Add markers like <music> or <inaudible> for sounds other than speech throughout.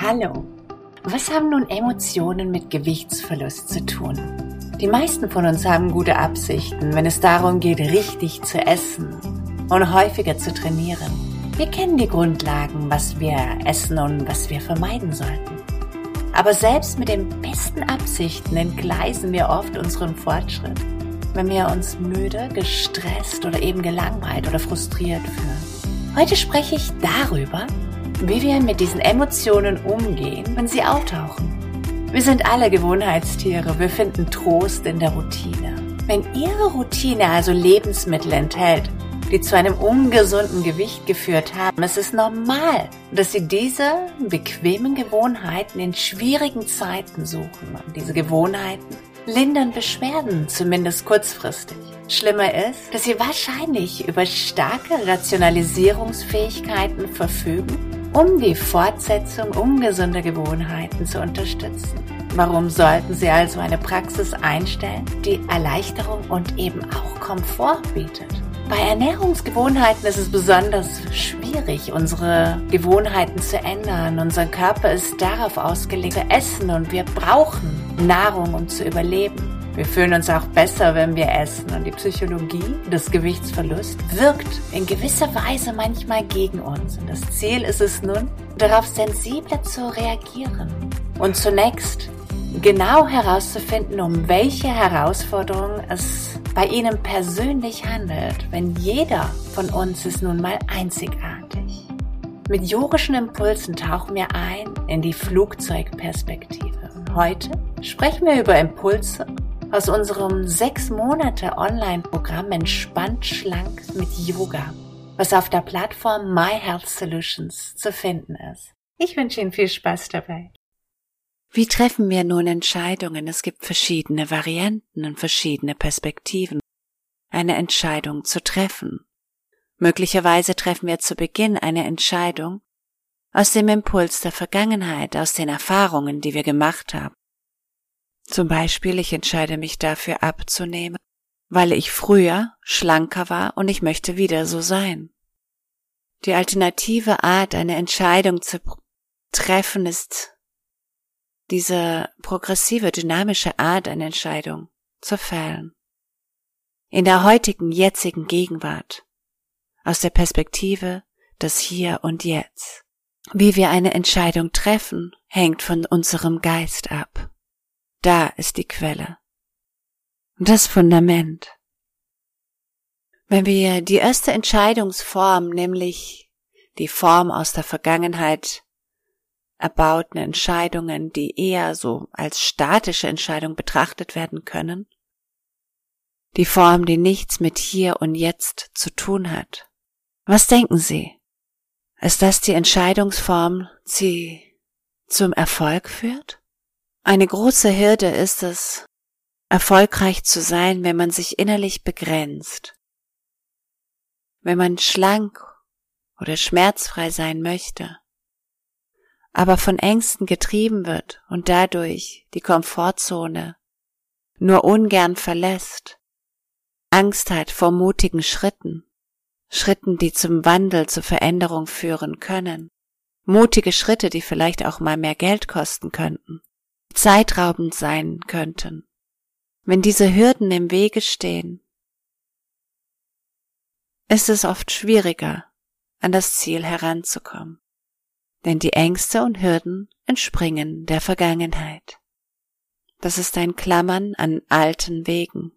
Hallo. Was haben nun Emotionen mit Gewichtsverlust zu tun? Die meisten von uns haben gute Absichten, wenn es darum geht, richtig zu essen und häufiger zu trainieren. Wir kennen die Grundlagen, was wir essen und was wir vermeiden sollten. Aber selbst mit den besten Absichten entgleisen wir oft unseren Fortschritt, wenn wir uns müde, gestresst oder eben gelangweilt oder frustriert fühlen. Heute spreche ich darüber, wie wir mit diesen Emotionen umgehen, wenn sie auftauchen. Wir sind alle Gewohnheitstiere, wir finden Trost in der Routine. Wenn Ihre Routine also Lebensmittel enthält, die zu einem ungesunden Gewicht geführt haben, ist es normal, dass Sie diese bequemen Gewohnheiten in schwierigen Zeiten suchen. Und diese Gewohnheiten lindern Beschwerden, zumindest kurzfristig. Schlimmer ist, dass Sie wahrscheinlich über starke Rationalisierungsfähigkeiten verfügen um die Fortsetzung ungesunder Gewohnheiten zu unterstützen. Warum sollten Sie also eine Praxis einstellen, die Erleichterung und eben auch Komfort bietet? Bei Ernährungsgewohnheiten ist es besonders schwierig, unsere Gewohnheiten zu ändern. Unser Körper ist darauf ausgelegt zu essen und wir brauchen Nahrung, um zu überleben. Wir fühlen uns auch besser, wenn wir essen und die Psychologie des Gewichtsverlusts wirkt in gewisser Weise manchmal gegen uns. Und das Ziel ist es nun, darauf sensibler zu reagieren und zunächst genau herauszufinden, um welche Herausforderungen es bei Ihnen persönlich handelt, wenn jeder von uns ist nun mal einzigartig. Mit yogischen Impulsen tauchen wir ein in die Flugzeugperspektive. Heute sprechen wir über Impulse aus unserem sechs Monate Online-Programm Entspannt Schlank mit Yoga, was auf der Plattform My Health Solutions zu finden ist. Ich wünsche Ihnen viel Spaß dabei. Wie treffen wir nun Entscheidungen? Es gibt verschiedene Varianten und verschiedene Perspektiven, eine Entscheidung zu treffen. Möglicherweise treffen wir zu Beginn eine Entscheidung aus dem Impuls der Vergangenheit, aus den Erfahrungen, die wir gemacht haben. Zum Beispiel, ich entscheide mich dafür abzunehmen, weil ich früher schlanker war und ich möchte wieder so sein. Die alternative Art, eine Entscheidung zu treffen, ist diese progressive, dynamische Art, eine Entscheidung zu fällen. In der heutigen, jetzigen Gegenwart, aus der Perspektive des Hier und Jetzt. Wie wir eine Entscheidung treffen, hängt von unserem Geist ab. Da ist die Quelle. Das Fundament. Wenn wir die erste Entscheidungsform, nämlich die Form aus der Vergangenheit erbauten Entscheidungen, die eher so als statische Entscheidung betrachtet werden können, die Form, die nichts mit hier und jetzt zu tun hat. Was denken Sie? Ist das die Entscheidungsform, die zum Erfolg führt? Eine große Hürde ist es, erfolgreich zu sein, wenn man sich innerlich begrenzt. Wenn man schlank oder schmerzfrei sein möchte, aber von Ängsten getrieben wird und dadurch die Komfortzone nur ungern verlässt, Angst hat vor mutigen Schritten, Schritten, die zum Wandel, zur Veränderung führen können, mutige Schritte, die vielleicht auch mal mehr Geld kosten könnten zeitraubend sein könnten, wenn diese Hürden im Wege stehen, ist es oft schwieriger, an das Ziel heranzukommen. Denn die Ängste und Hürden entspringen der Vergangenheit. Das ist ein Klammern an alten Wegen.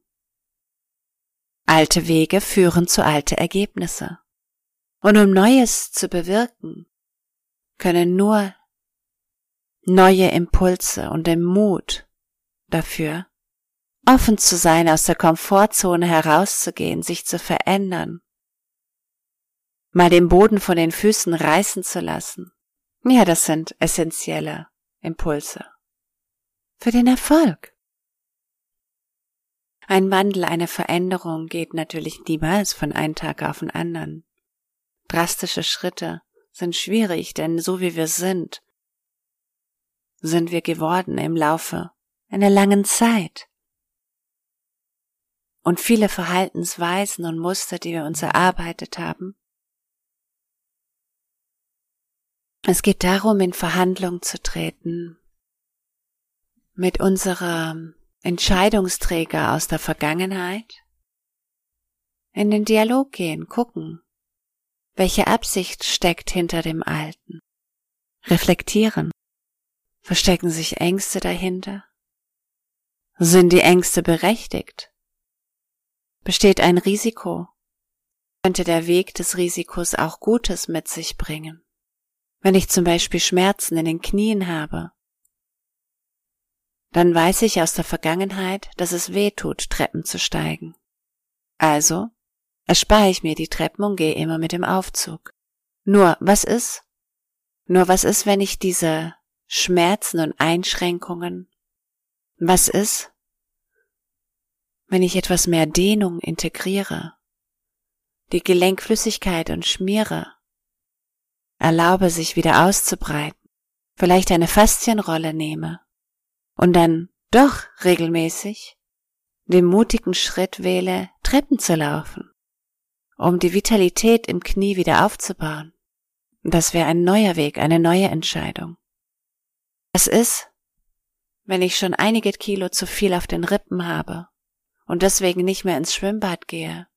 Alte Wege führen zu alte Ergebnisse. Und um Neues zu bewirken, können nur neue Impulse und den Mut dafür, offen zu sein, aus der Komfortzone herauszugehen, sich zu verändern, mal den Boden von den Füßen reißen zu lassen. Ja, das sind essentielle Impulse für den Erfolg. Ein Wandel, eine Veränderung geht natürlich niemals von einem Tag auf den anderen. Drastische Schritte sind schwierig, denn so wie wir sind, sind wir geworden im Laufe einer langen Zeit. Und viele Verhaltensweisen und Muster, die wir uns erarbeitet haben, Es geht darum, in Verhandlung zu treten mit unserem Entscheidungsträger aus der Vergangenheit, in den Dialog gehen, gucken, welche Absicht steckt hinter dem Alten, reflektieren, verstecken sich Ängste dahinter, sind die Ängste berechtigt, besteht ein Risiko, könnte der Weg des Risikos auch Gutes mit sich bringen. Wenn ich zum Beispiel Schmerzen in den Knien habe, dann weiß ich aus der Vergangenheit, dass es weh tut, Treppen zu steigen. Also erspare ich mir die Treppen und gehe immer mit dem Aufzug. Nur, was ist? Nur, was ist, wenn ich diese Schmerzen und Einschränkungen, was ist, wenn ich etwas mehr Dehnung integriere, die Gelenkflüssigkeit und schmiere, erlaube sich wieder auszubreiten, vielleicht eine Faszienrolle nehme und dann doch regelmäßig den mutigen Schritt wähle, Treppen zu laufen, um die Vitalität im Knie wieder aufzubauen. Das wäre ein neuer Weg, eine neue Entscheidung. Was ist, wenn ich schon einige Kilo zu viel auf den Rippen habe und deswegen nicht mehr ins Schwimmbad gehe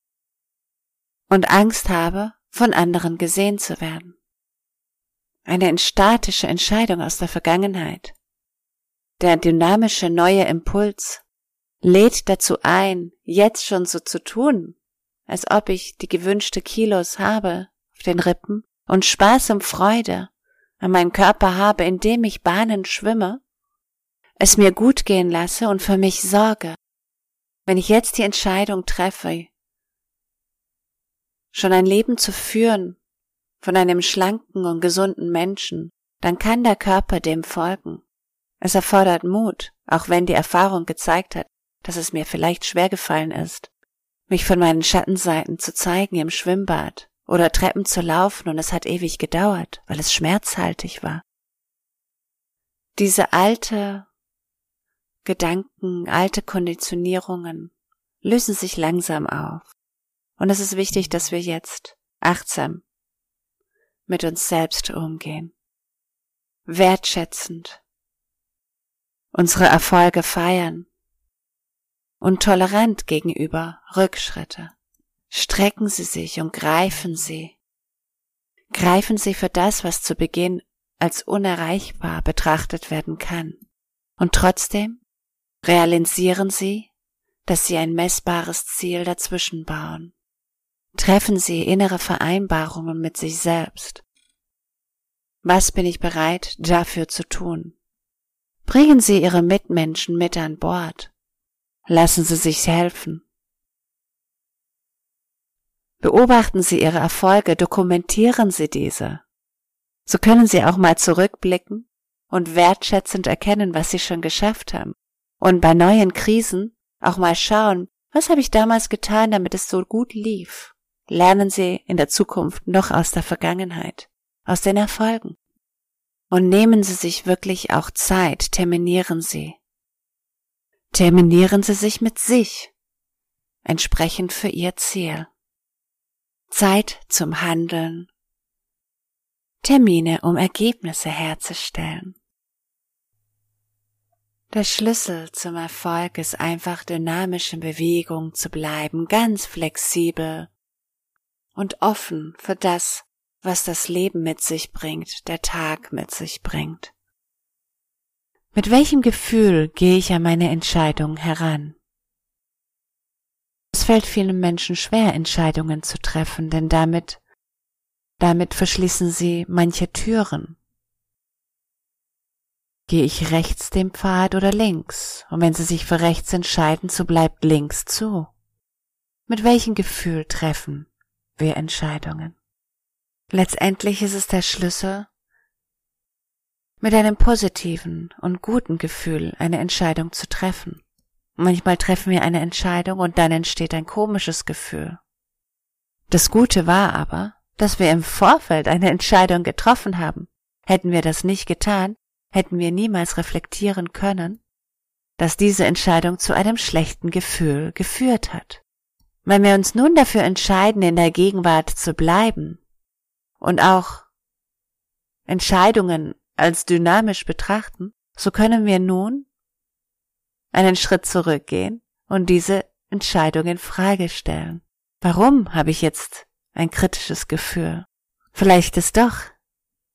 und Angst habe, von anderen gesehen zu werden? Eine statische Entscheidung aus der Vergangenheit. Der dynamische neue Impuls lädt dazu ein, jetzt schon so zu tun, als ob ich die gewünschte Kilos habe auf den Rippen und Spaß und Freude an meinem Körper habe, indem ich Bahnen schwimme, es mir gut gehen lasse und für mich sorge. Wenn ich jetzt die Entscheidung treffe, schon ein Leben zu führen, von einem schlanken und gesunden Menschen, dann kann der Körper dem folgen. Es erfordert Mut, auch wenn die Erfahrung gezeigt hat, dass es mir vielleicht schwer gefallen ist, mich von meinen Schattenseiten zu zeigen im Schwimmbad oder Treppen zu laufen und es hat ewig gedauert, weil es schmerzhaltig war. Diese alte Gedanken, alte Konditionierungen lösen sich langsam auf. Und es ist wichtig, dass wir jetzt achtsam mit uns selbst umgehen. Wertschätzend. Unsere Erfolge feiern. Und tolerant gegenüber Rückschritte. Strecken Sie sich und greifen Sie. Greifen Sie für das, was zu Beginn als unerreichbar betrachtet werden kann. Und trotzdem realisieren Sie, dass Sie ein messbares Ziel dazwischen bauen. Treffen Sie innere Vereinbarungen mit sich selbst. Was bin ich bereit dafür zu tun? Bringen Sie Ihre Mitmenschen mit an Bord. Lassen Sie sich helfen. Beobachten Sie Ihre Erfolge, dokumentieren Sie diese. So können Sie auch mal zurückblicken und wertschätzend erkennen, was Sie schon geschafft haben. Und bei neuen Krisen auch mal schauen, was habe ich damals getan, damit es so gut lief. Lernen Sie in der Zukunft noch aus der Vergangenheit, aus den Erfolgen. Und nehmen Sie sich wirklich auch Zeit, terminieren Sie. Terminieren Sie sich mit sich, entsprechend für Ihr Ziel. Zeit zum Handeln. Termine, um Ergebnisse herzustellen. Der Schlüssel zum Erfolg ist einfach dynamisch Bewegung zu bleiben, ganz flexibel und offen für das, was das Leben mit sich bringt, der Tag mit sich bringt. Mit welchem Gefühl gehe ich an meine Entscheidung heran? Es fällt vielen Menschen schwer, Entscheidungen zu treffen, denn damit, damit verschließen sie manche Türen. Gehe ich rechts den Pfad oder links? Und wenn sie sich für rechts entscheiden, so bleibt links zu. Mit welchem Gefühl treffen wir Entscheidungen? Letztendlich ist es der Schlüssel, mit einem positiven und guten Gefühl eine Entscheidung zu treffen. Manchmal treffen wir eine Entscheidung und dann entsteht ein komisches Gefühl. Das Gute war aber, dass wir im Vorfeld eine Entscheidung getroffen haben. Hätten wir das nicht getan, hätten wir niemals reflektieren können, dass diese Entscheidung zu einem schlechten Gefühl geführt hat. Wenn wir uns nun dafür entscheiden, in der Gegenwart zu bleiben und auch Entscheidungen als dynamisch betrachten, so können wir nun einen Schritt zurückgehen und diese Entscheidung in Frage stellen. Warum habe ich jetzt ein kritisches Gefühl? Vielleicht ist doch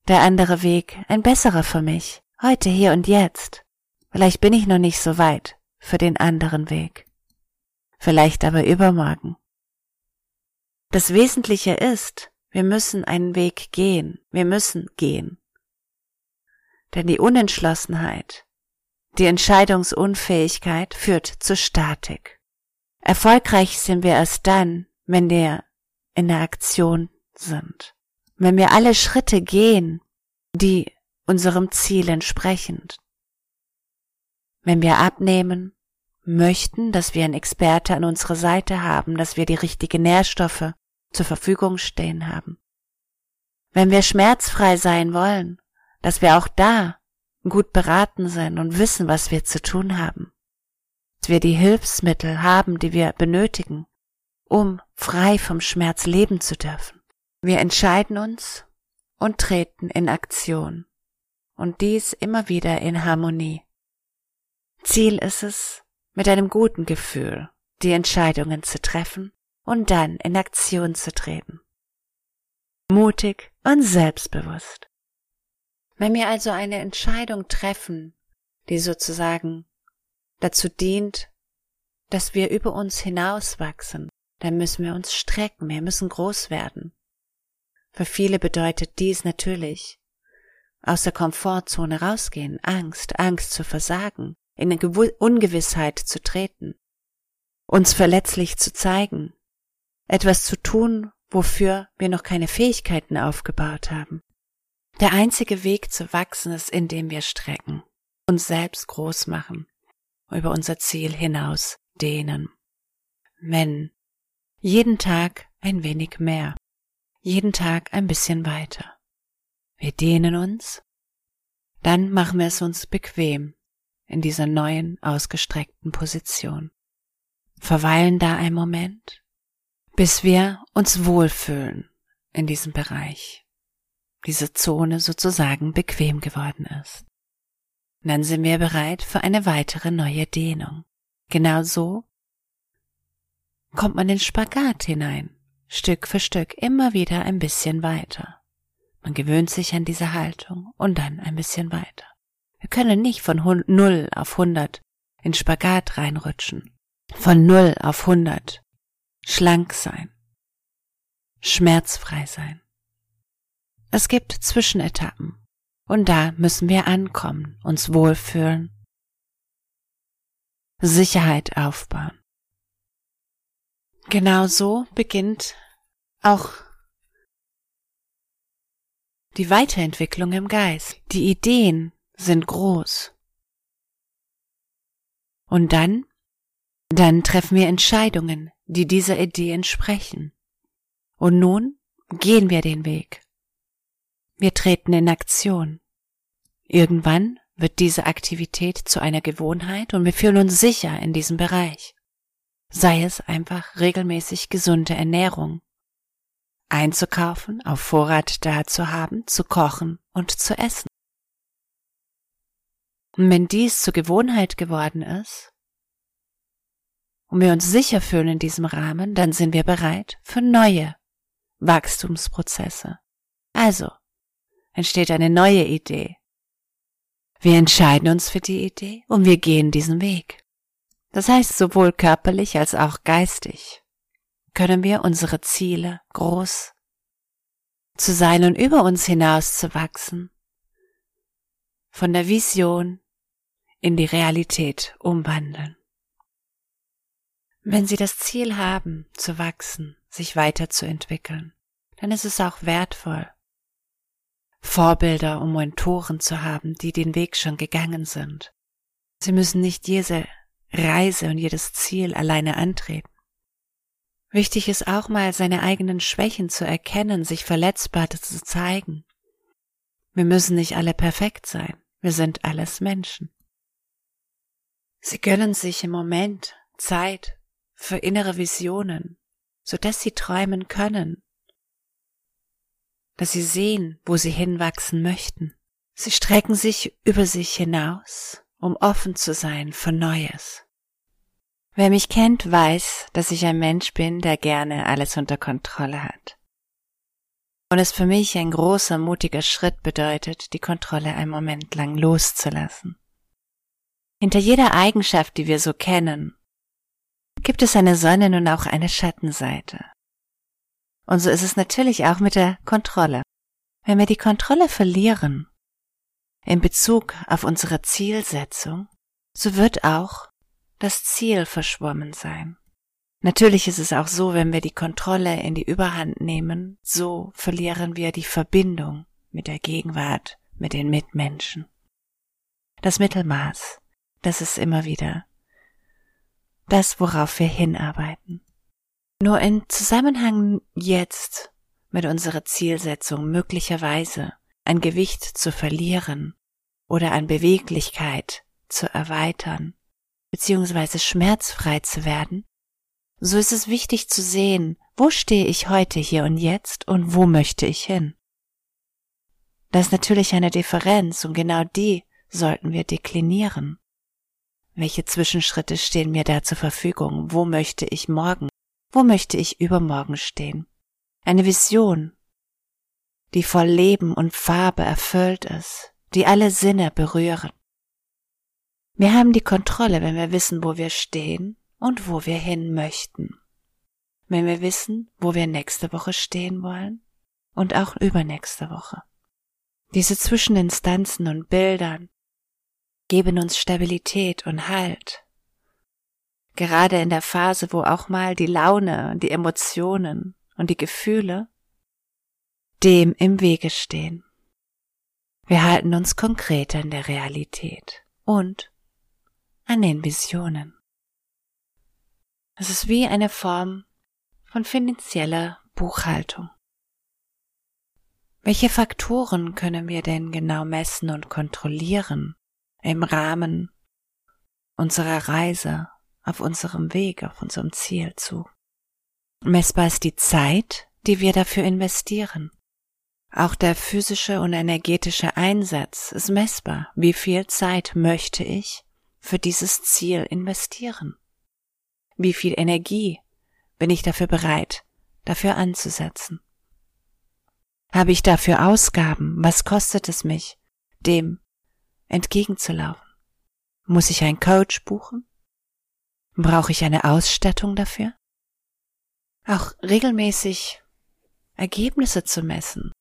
der andere Weg ein besserer für mich, heute, hier und jetzt. Vielleicht bin ich noch nicht so weit für den anderen Weg. Vielleicht aber übermorgen. Das Wesentliche ist, wir müssen einen Weg gehen, wir müssen gehen. Denn die Unentschlossenheit, die Entscheidungsunfähigkeit führt zu Statik. Erfolgreich sind wir erst dann, wenn wir in der Aktion sind. Wenn wir alle Schritte gehen, die unserem Ziel entsprechen. Wenn wir abnehmen, möchten, dass wir einen Experte an unserer Seite haben, dass wir die richtigen Nährstoffe zur Verfügung stehen haben. Wenn wir schmerzfrei sein wollen, dass wir auch da gut beraten sind und wissen, was wir zu tun haben. Dass wir die Hilfsmittel haben, die wir benötigen, um frei vom Schmerz leben zu dürfen. Wir entscheiden uns und treten in Aktion. Und dies immer wieder in Harmonie. Ziel ist es, mit einem guten Gefühl die Entscheidungen zu treffen und dann in Aktion zu treten. Mutig und selbstbewusst. Wenn wir also eine Entscheidung treffen, die sozusagen dazu dient, dass wir über uns hinauswachsen, dann müssen wir uns strecken, wir müssen groß werden. Für viele bedeutet dies natürlich aus der Komfortzone rausgehen, Angst, Angst zu versagen, in eine Ungewissheit zu treten, uns verletzlich zu zeigen, etwas zu tun, wofür wir noch keine Fähigkeiten aufgebaut haben. Der einzige Weg zu wachsen ist, indem wir strecken, uns selbst groß machen, über unser Ziel hinaus dehnen. Wenn jeden Tag ein wenig mehr, jeden Tag ein bisschen weiter. Wir dehnen uns, dann machen wir es uns bequem in dieser neuen ausgestreckten Position. Verweilen da einen Moment bis wir uns wohlfühlen in diesem Bereich, diese Zone sozusagen bequem geworden ist. Dann sind wir bereit für eine weitere neue Dehnung. Genau so kommt man in Spagat hinein, Stück für Stück immer wieder ein bisschen weiter. Man gewöhnt sich an diese Haltung und dann ein bisschen weiter. Wir können nicht von 0 auf 100 in Spagat reinrutschen, von 0 auf 100 schlank sein, schmerzfrei sein. Es gibt Zwischenetappen und da müssen wir ankommen, uns wohlfühlen, Sicherheit aufbauen. Genau so beginnt auch die Weiterentwicklung im Geist. Die Ideen sind groß. Und dann, dann treffen wir Entscheidungen, die dieser Idee entsprechen. Und nun gehen wir den Weg. Wir treten in Aktion. Irgendwann wird diese Aktivität zu einer Gewohnheit und wir fühlen uns sicher in diesem Bereich. Sei es einfach regelmäßig gesunde Ernährung, einzukaufen, auf Vorrat da zu haben, zu kochen und zu essen. Und wenn dies zur Gewohnheit geworden ist, und wir uns sicher fühlen in diesem Rahmen, dann sind wir bereit für neue Wachstumsprozesse. Also entsteht eine neue Idee. Wir entscheiden uns für die Idee und wir gehen diesen Weg. Das heißt, sowohl körperlich als auch geistig können wir unsere Ziele groß zu sein und über uns hinaus zu wachsen, von der Vision in die Realität umwandeln. Wenn Sie das Ziel haben, zu wachsen, sich weiterzuentwickeln, dann ist es auch wertvoll, Vorbilder und Mentoren zu haben, die den Weg schon gegangen sind. Sie müssen nicht jede Reise und jedes Ziel alleine antreten. Wichtig ist auch mal seine eigenen Schwächen zu erkennen, sich verletzbar zu zeigen. Wir müssen nicht alle perfekt sein, wir sind alles Menschen. Sie gönnen sich im Moment Zeit für innere Visionen, so dass sie träumen können, dass sie sehen, wo sie hinwachsen möchten. Sie strecken sich über sich hinaus, um offen zu sein für Neues. Wer mich kennt, weiß, dass ich ein Mensch bin, der gerne alles unter Kontrolle hat. Und es für mich ein großer, mutiger Schritt bedeutet, die Kontrolle einen Moment lang loszulassen. Hinter jeder Eigenschaft, die wir so kennen, gibt es eine Sonne und auch eine Schattenseite. Und so ist es natürlich auch mit der Kontrolle. Wenn wir die Kontrolle verlieren in Bezug auf unsere Zielsetzung, so wird auch das Ziel verschwommen sein. Natürlich ist es auch so, wenn wir die Kontrolle in die Überhand nehmen, so verlieren wir die Verbindung mit der Gegenwart, mit den Mitmenschen. Das Mittelmaß, das ist immer wieder das, worauf wir hinarbeiten. Nur in Zusammenhang jetzt mit unserer Zielsetzung möglicherweise ein Gewicht zu verlieren oder an Beweglichkeit zu erweitern, beziehungsweise schmerzfrei zu werden, so ist es wichtig zu sehen, wo stehe ich heute hier und jetzt und wo möchte ich hin. Da ist natürlich eine Differenz und genau die sollten wir deklinieren. Welche Zwischenschritte stehen mir da zur Verfügung? Wo möchte ich morgen wo möchte ich übermorgen stehen? Eine Vision, die voll Leben und Farbe erfüllt ist, die alle Sinne berühren. Wir haben die Kontrolle, wenn wir wissen, wo wir stehen und wo wir hin möchten. Wenn wir wissen, wo wir nächste Woche stehen wollen und auch übernächste Woche. Diese Zwischeninstanzen und Bildern geben uns Stabilität und Halt gerade in der Phase, wo auch mal die Laune, die Emotionen und die Gefühle dem im Wege stehen. Wir halten uns konkret an der Realität und an den Visionen. Es ist wie eine Form von finanzieller Buchhaltung. Welche Faktoren können wir denn genau messen und kontrollieren im Rahmen unserer Reise auf unserem Weg, auf unserem Ziel zu. Messbar ist die Zeit, die wir dafür investieren. Auch der physische und energetische Einsatz ist messbar. Wie viel Zeit möchte ich für dieses Ziel investieren? Wie viel Energie bin ich dafür bereit, dafür anzusetzen? Habe ich dafür Ausgaben? Was kostet es mich, dem entgegenzulaufen? Muss ich einen Coach buchen? Brauche ich eine Ausstattung dafür? Auch regelmäßig Ergebnisse zu messen.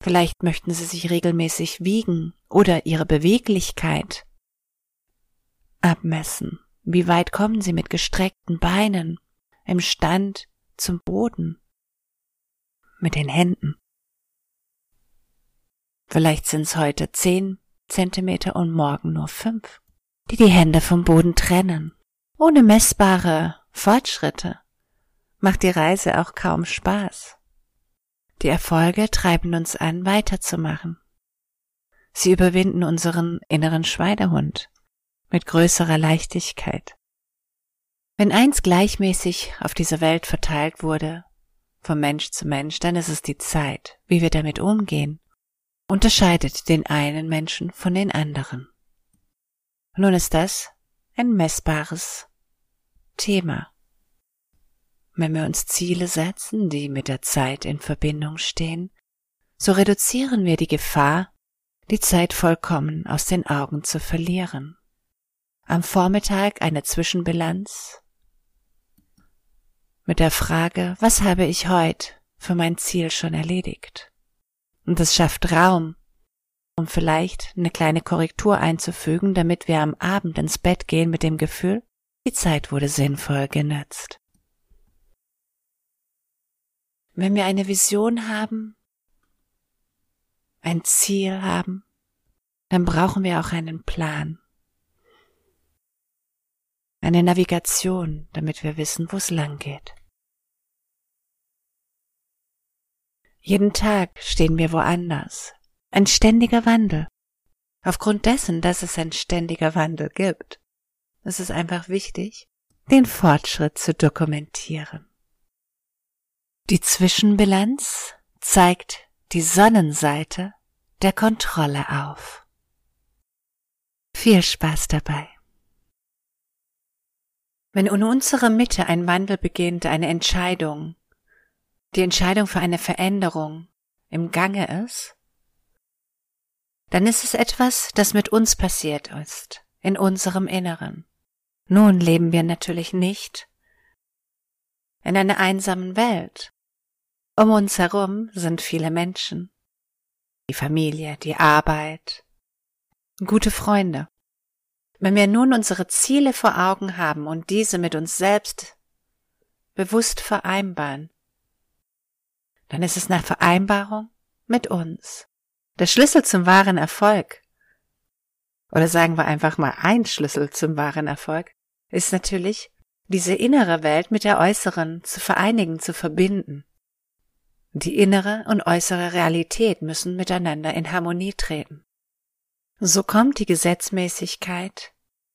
Vielleicht möchten Sie sich regelmäßig wiegen oder Ihre Beweglichkeit abmessen. Wie weit kommen Sie mit gestreckten Beinen im Stand zum Boden? Mit den Händen. Vielleicht sind es heute zehn Zentimeter und morgen nur fünf, die die Hände vom Boden trennen. Ohne messbare Fortschritte macht die Reise auch kaum Spaß. Die Erfolge treiben uns an, weiterzumachen. Sie überwinden unseren inneren Schweinehund mit größerer Leichtigkeit. Wenn eins gleichmäßig auf dieser Welt verteilt wurde, von Mensch zu Mensch, dann ist es die Zeit, wie wir damit umgehen, unterscheidet den einen Menschen von den anderen. Nun ist das ein messbares Thema. Wenn wir uns Ziele setzen, die mit der Zeit in Verbindung stehen, so reduzieren wir die Gefahr, die Zeit vollkommen aus den Augen zu verlieren. Am Vormittag eine Zwischenbilanz mit der Frage, was habe ich heute für mein Ziel schon erledigt? Und es schafft Raum, um vielleicht eine kleine Korrektur einzufügen, damit wir am Abend ins Bett gehen mit dem Gefühl, die Zeit wurde sinnvoll genutzt. Wenn wir eine Vision haben, ein Ziel haben, dann brauchen wir auch einen Plan. Eine Navigation, damit wir wissen, wo es lang geht. Jeden Tag stehen wir woanders. Ein ständiger Wandel. Aufgrund dessen, dass es ein ständiger Wandel gibt, es ist einfach wichtig, den Fortschritt zu dokumentieren. Die Zwischenbilanz zeigt die Sonnenseite der Kontrolle auf. Viel Spaß dabei. Wenn in unserer Mitte ein Wandel beginnt, eine Entscheidung, die Entscheidung für eine Veränderung im Gange ist, dann ist es etwas, das mit uns passiert ist, in unserem Inneren. Nun leben wir natürlich nicht in einer einsamen Welt. Um uns herum sind viele Menschen. Die Familie, die Arbeit, gute Freunde. Wenn wir nun unsere Ziele vor Augen haben und diese mit uns selbst bewusst vereinbaren, dann ist es eine Vereinbarung mit uns. Der Schlüssel zum wahren Erfolg, oder sagen wir einfach mal ein Schlüssel zum wahren Erfolg, ist natürlich, diese innere Welt mit der äußeren zu vereinigen, zu verbinden. Die innere und äußere Realität müssen miteinander in Harmonie treten. So kommt die Gesetzmäßigkeit,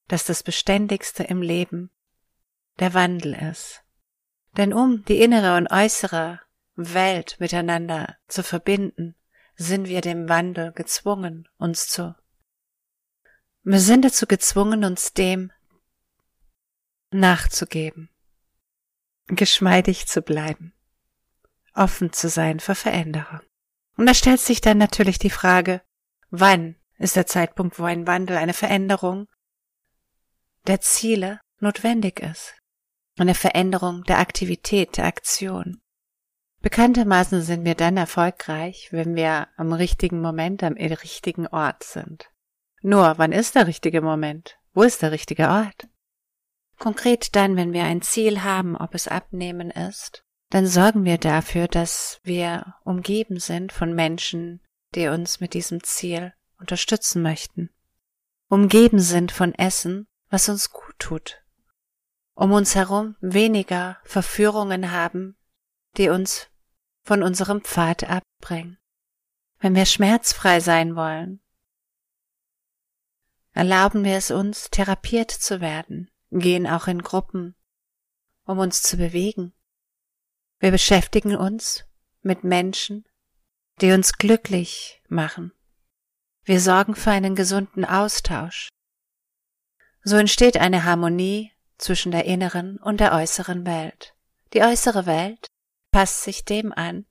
dass das Beständigste im Leben der Wandel ist. Denn um die innere und äußere Welt miteinander zu verbinden, sind wir dem Wandel gezwungen, uns zu. Wir sind dazu gezwungen, uns dem nachzugeben, geschmeidig zu bleiben, offen zu sein für Veränderung. Und da stellt sich dann natürlich die Frage, wann ist der Zeitpunkt, wo ein Wandel, eine Veränderung der Ziele notwendig ist. Eine Veränderung der Aktivität, der Aktion. Bekanntermaßen sind wir dann erfolgreich, wenn wir am richtigen Moment am richtigen Ort sind. Nur, wann ist der richtige Moment? Wo ist der richtige Ort? Konkret dann, wenn wir ein Ziel haben, ob es Abnehmen ist, dann sorgen wir dafür, dass wir umgeben sind von Menschen, die uns mit diesem Ziel unterstützen möchten. Umgeben sind von Essen, was uns gut tut. Um uns herum weniger Verführungen haben, die uns von unserem Pfad abbringen. Wenn wir schmerzfrei sein wollen, erlauben wir es uns, therapiert zu werden, gehen auch in Gruppen, um uns zu bewegen. Wir beschäftigen uns mit Menschen, die uns glücklich machen. Wir sorgen für einen gesunden Austausch. So entsteht eine Harmonie zwischen der inneren und der äußeren Welt. Die äußere Welt passt sich dem an,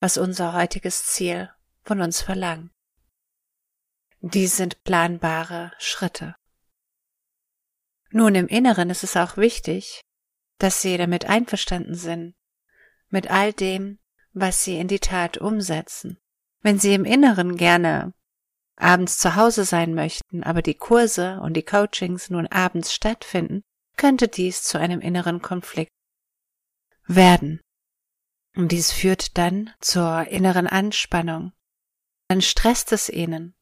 was unser heutiges Ziel von uns verlangt. Dies sind planbare Schritte. Nun, im Inneren ist es auch wichtig, dass Sie damit einverstanden sind, mit all dem, was Sie in die Tat umsetzen. Wenn Sie im Inneren gerne abends zu Hause sein möchten, aber die Kurse und die Coachings nun abends stattfinden, könnte dies zu einem inneren Konflikt werden. Und dies führt dann zur inneren Anspannung. Dann stresst es ihnen,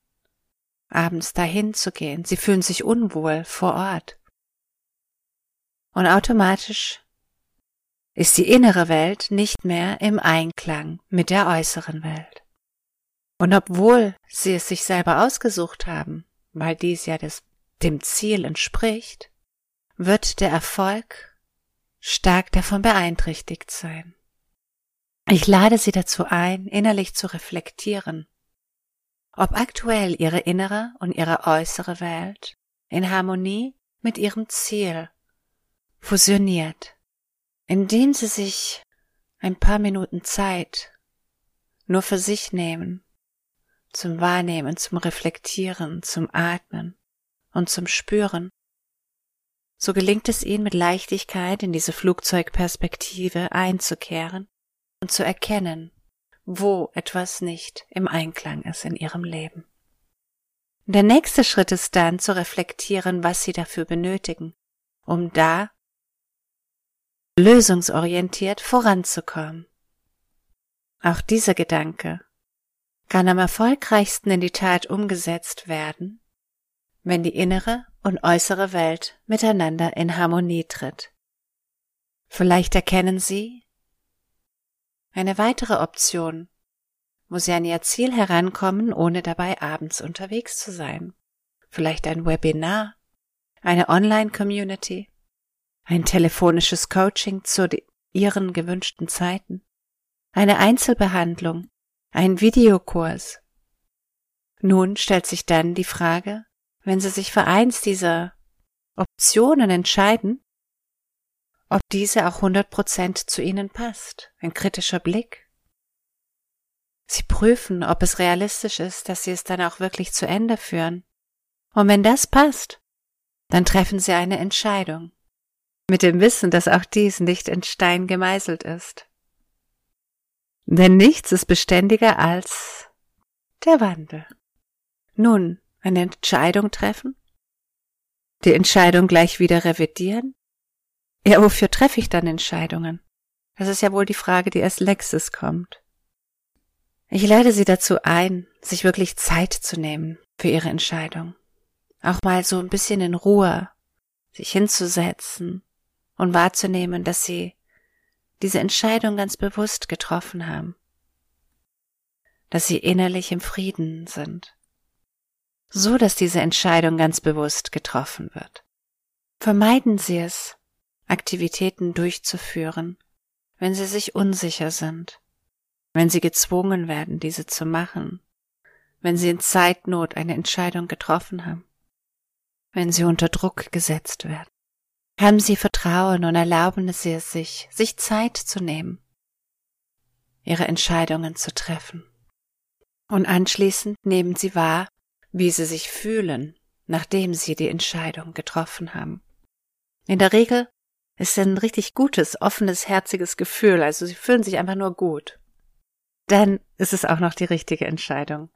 abends dahin zu gehen. Sie fühlen sich unwohl vor Ort. Und automatisch ist die innere Welt nicht mehr im Einklang mit der äußeren Welt. Und obwohl sie es sich selber ausgesucht haben, weil dies ja des, dem Ziel entspricht, wird der Erfolg stark davon beeinträchtigt sein. Ich lade Sie dazu ein, innerlich zu reflektieren, ob aktuell Ihre innere und Ihre äußere Welt in Harmonie mit Ihrem Ziel fusioniert, indem sie sich ein paar Minuten Zeit nur für sich nehmen, zum Wahrnehmen, zum Reflektieren, zum Atmen und zum Spüren. So gelingt es ihnen mit Leichtigkeit in diese Flugzeugperspektive einzukehren und zu erkennen, wo etwas nicht im Einklang ist in ihrem Leben. Der nächste Schritt ist dann zu reflektieren, was sie dafür benötigen, um da lösungsorientiert voranzukommen. Auch dieser Gedanke kann am erfolgreichsten in die Tat umgesetzt werden, wenn die innere und äußere Welt miteinander in Harmonie tritt. Vielleicht erkennen Sie eine weitere Option, wo Sie an Ihr Ziel herankommen, ohne dabei abends unterwegs zu sein. Vielleicht ein Webinar, eine Online-Community, ein telefonisches Coaching zu Ihren gewünschten Zeiten, eine Einzelbehandlung. Einen Videokurs. Nun stellt sich dann die Frage, wenn Sie sich für eins dieser Optionen entscheiden, ob diese auch 100% zu Ihnen passt. Ein kritischer Blick. Sie prüfen, ob es realistisch ist, dass Sie es dann auch wirklich zu Ende führen. Und wenn das passt, dann treffen Sie eine Entscheidung. Mit dem Wissen, dass auch dies nicht in Stein gemeißelt ist. Denn nichts ist beständiger als der Wandel. Nun, eine Entscheidung treffen? Die Entscheidung gleich wieder revidieren? Ja, wofür treffe ich dann Entscheidungen? Das ist ja wohl die Frage, die als Lexis kommt. Ich lade Sie dazu ein, sich wirklich Zeit zu nehmen für Ihre Entscheidung. Auch mal so ein bisschen in Ruhe, sich hinzusetzen und wahrzunehmen, dass Sie diese Entscheidung ganz bewusst getroffen haben. Dass Sie innerlich im Frieden sind. So dass diese Entscheidung ganz bewusst getroffen wird. Vermeiden Sie es, Aktivitäten durchzuführen, wenn Sie sich unsicher sind, wenn Sie gezwungen werden, diese zu machen, wenn Sie in Zeitnot eine Entscheidung getroffen haben, wenn Sie unter Druck gesetzt werden. Haben Sie Vertrauen und erlauben Sie es sich, sich Zeit zu nehmen, Ihre Entscheidungen zu treffen. Und anschließend nehmen Sie wahr, wie Sie sich fühlen, nachdem Sie die Entscheidung getroffen haben. In der Regel ist ein richtig gutes, offenes, herziges Gefühl, also sie fühlen sich einfach nur gut. Dann ist es auch noch die richtige Entscheidung.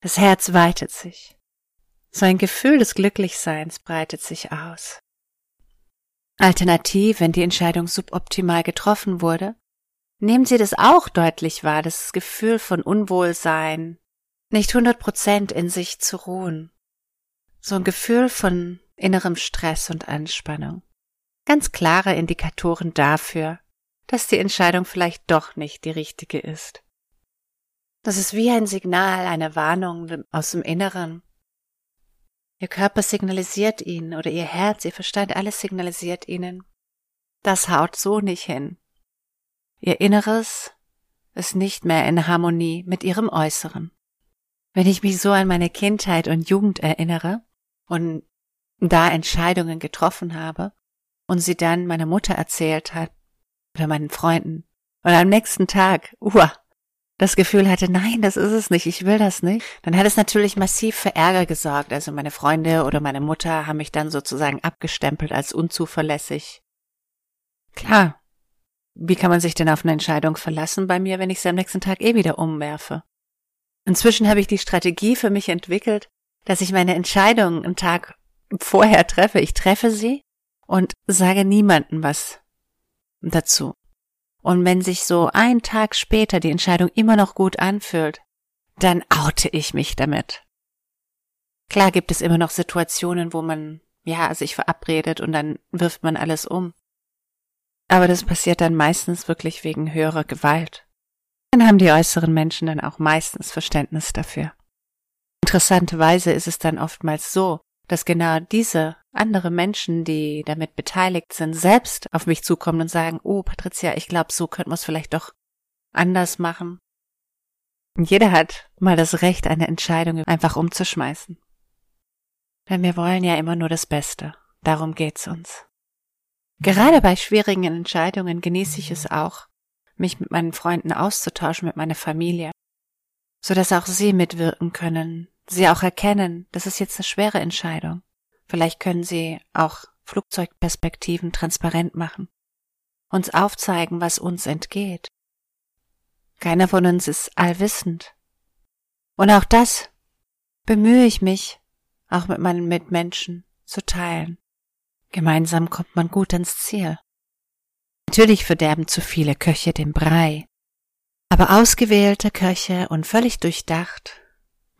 Das Herz weitet sich. So ein Gefühl des Glücklichseins breitet sich aus. Alternativ, wenn die Entscheidung suboptimal getroffen wurde, nehmen Sie das auch deutlich wahr, das Gefühl von Unwohlsein, nicht hundert Prozent in sich zu ruhen. So ein Gefühl von innerem Stress und Anspannung ganz klare Indikatoren dafür, dass die Entscheidung vielleicht doch nicht die richtige ist. Das ist wie ein Signal, eine Warnung aus dem Inneren. Ihr Körper signalisiert Ihnen oder Ihr Herz, Ihr Verstand, alles signalisiert Ihnen. Das haut so nicht hin. Ihr Inneres ist nicht mehr in Harmonie mit Ihrem Äußeren. Wenn ich mich so an meine Kindheit und Jugend erinnere und da Entscheidungen getroffen habe, und sie dann meiner Mutter erzählt hat oder meinen Freunden und am nächsten Tag, uah, das Gefühl hatte, nein, das ist es nicht, ich will das nicht, dann hat es natürlich massiv für Ärger gesorgt. Also meine Freunde oder meine Mutter haben mich dann sozusagen abgestempelt als unzuverlässig. Klar, wie kann man sich denn auf eine Entscheidung verlassen bei mir, wenn ich sie am nächsten Tag eh wieder umwerfe? Inzwischen habe ich die Strategie für mich entwickelt, dass ich meine Entscheidung einen Tag vorher treffe. Ich treffe sie und sage niemandem was dazu. Und wenn sich so ein Tag später die Entscheidung immer noch gut anfühlt, dann oute ich mich damit. Klar gibt es immer noch Situationen, wo man, ja, sich verabredet und dann wirft man alles um. Aber das passiert dann meistens wirklich wegen höherer Gewalt. Dann haben die äußeren Menschen dann auch meistens Verständnis dafür. Interessanterweise ist es dann oftmals so, dass genau diese andere Menschen, die damit beteiligt sind, selbst auf mich zukommen und sagen, oh Patricia, ich glaube, so könnten wir es vielleicht doch anders machen. Und jeder hat mal das Recht, eine Entscheidung einfach umzuschmeißen. Denn wir wollen ja immer nur das Beste. Darum geht's uns. Gerade bei schwierigen Entscheidungen genieße ich es auch, mich mit meinen Freunden auszutauschen, mit meiner Familie, so dass auch sie mitwirken können, sie auch erkennen, das ist jetzt eine schwere Entscheidung. Vielleicht können sie auch Flugzeugperspektiven transparent machen, uns aufzeigen, was uns entgeht. Keiner von uns ist allwissend. Und auch das bemühe ich mich, auch mit meinen Mitmenschen zu teilen. Gemeinsam kommt man gut ans Ziel. Natürlich verderben zu viele Köche den Brei, aber ausgewählte Köche und völlig durchdacht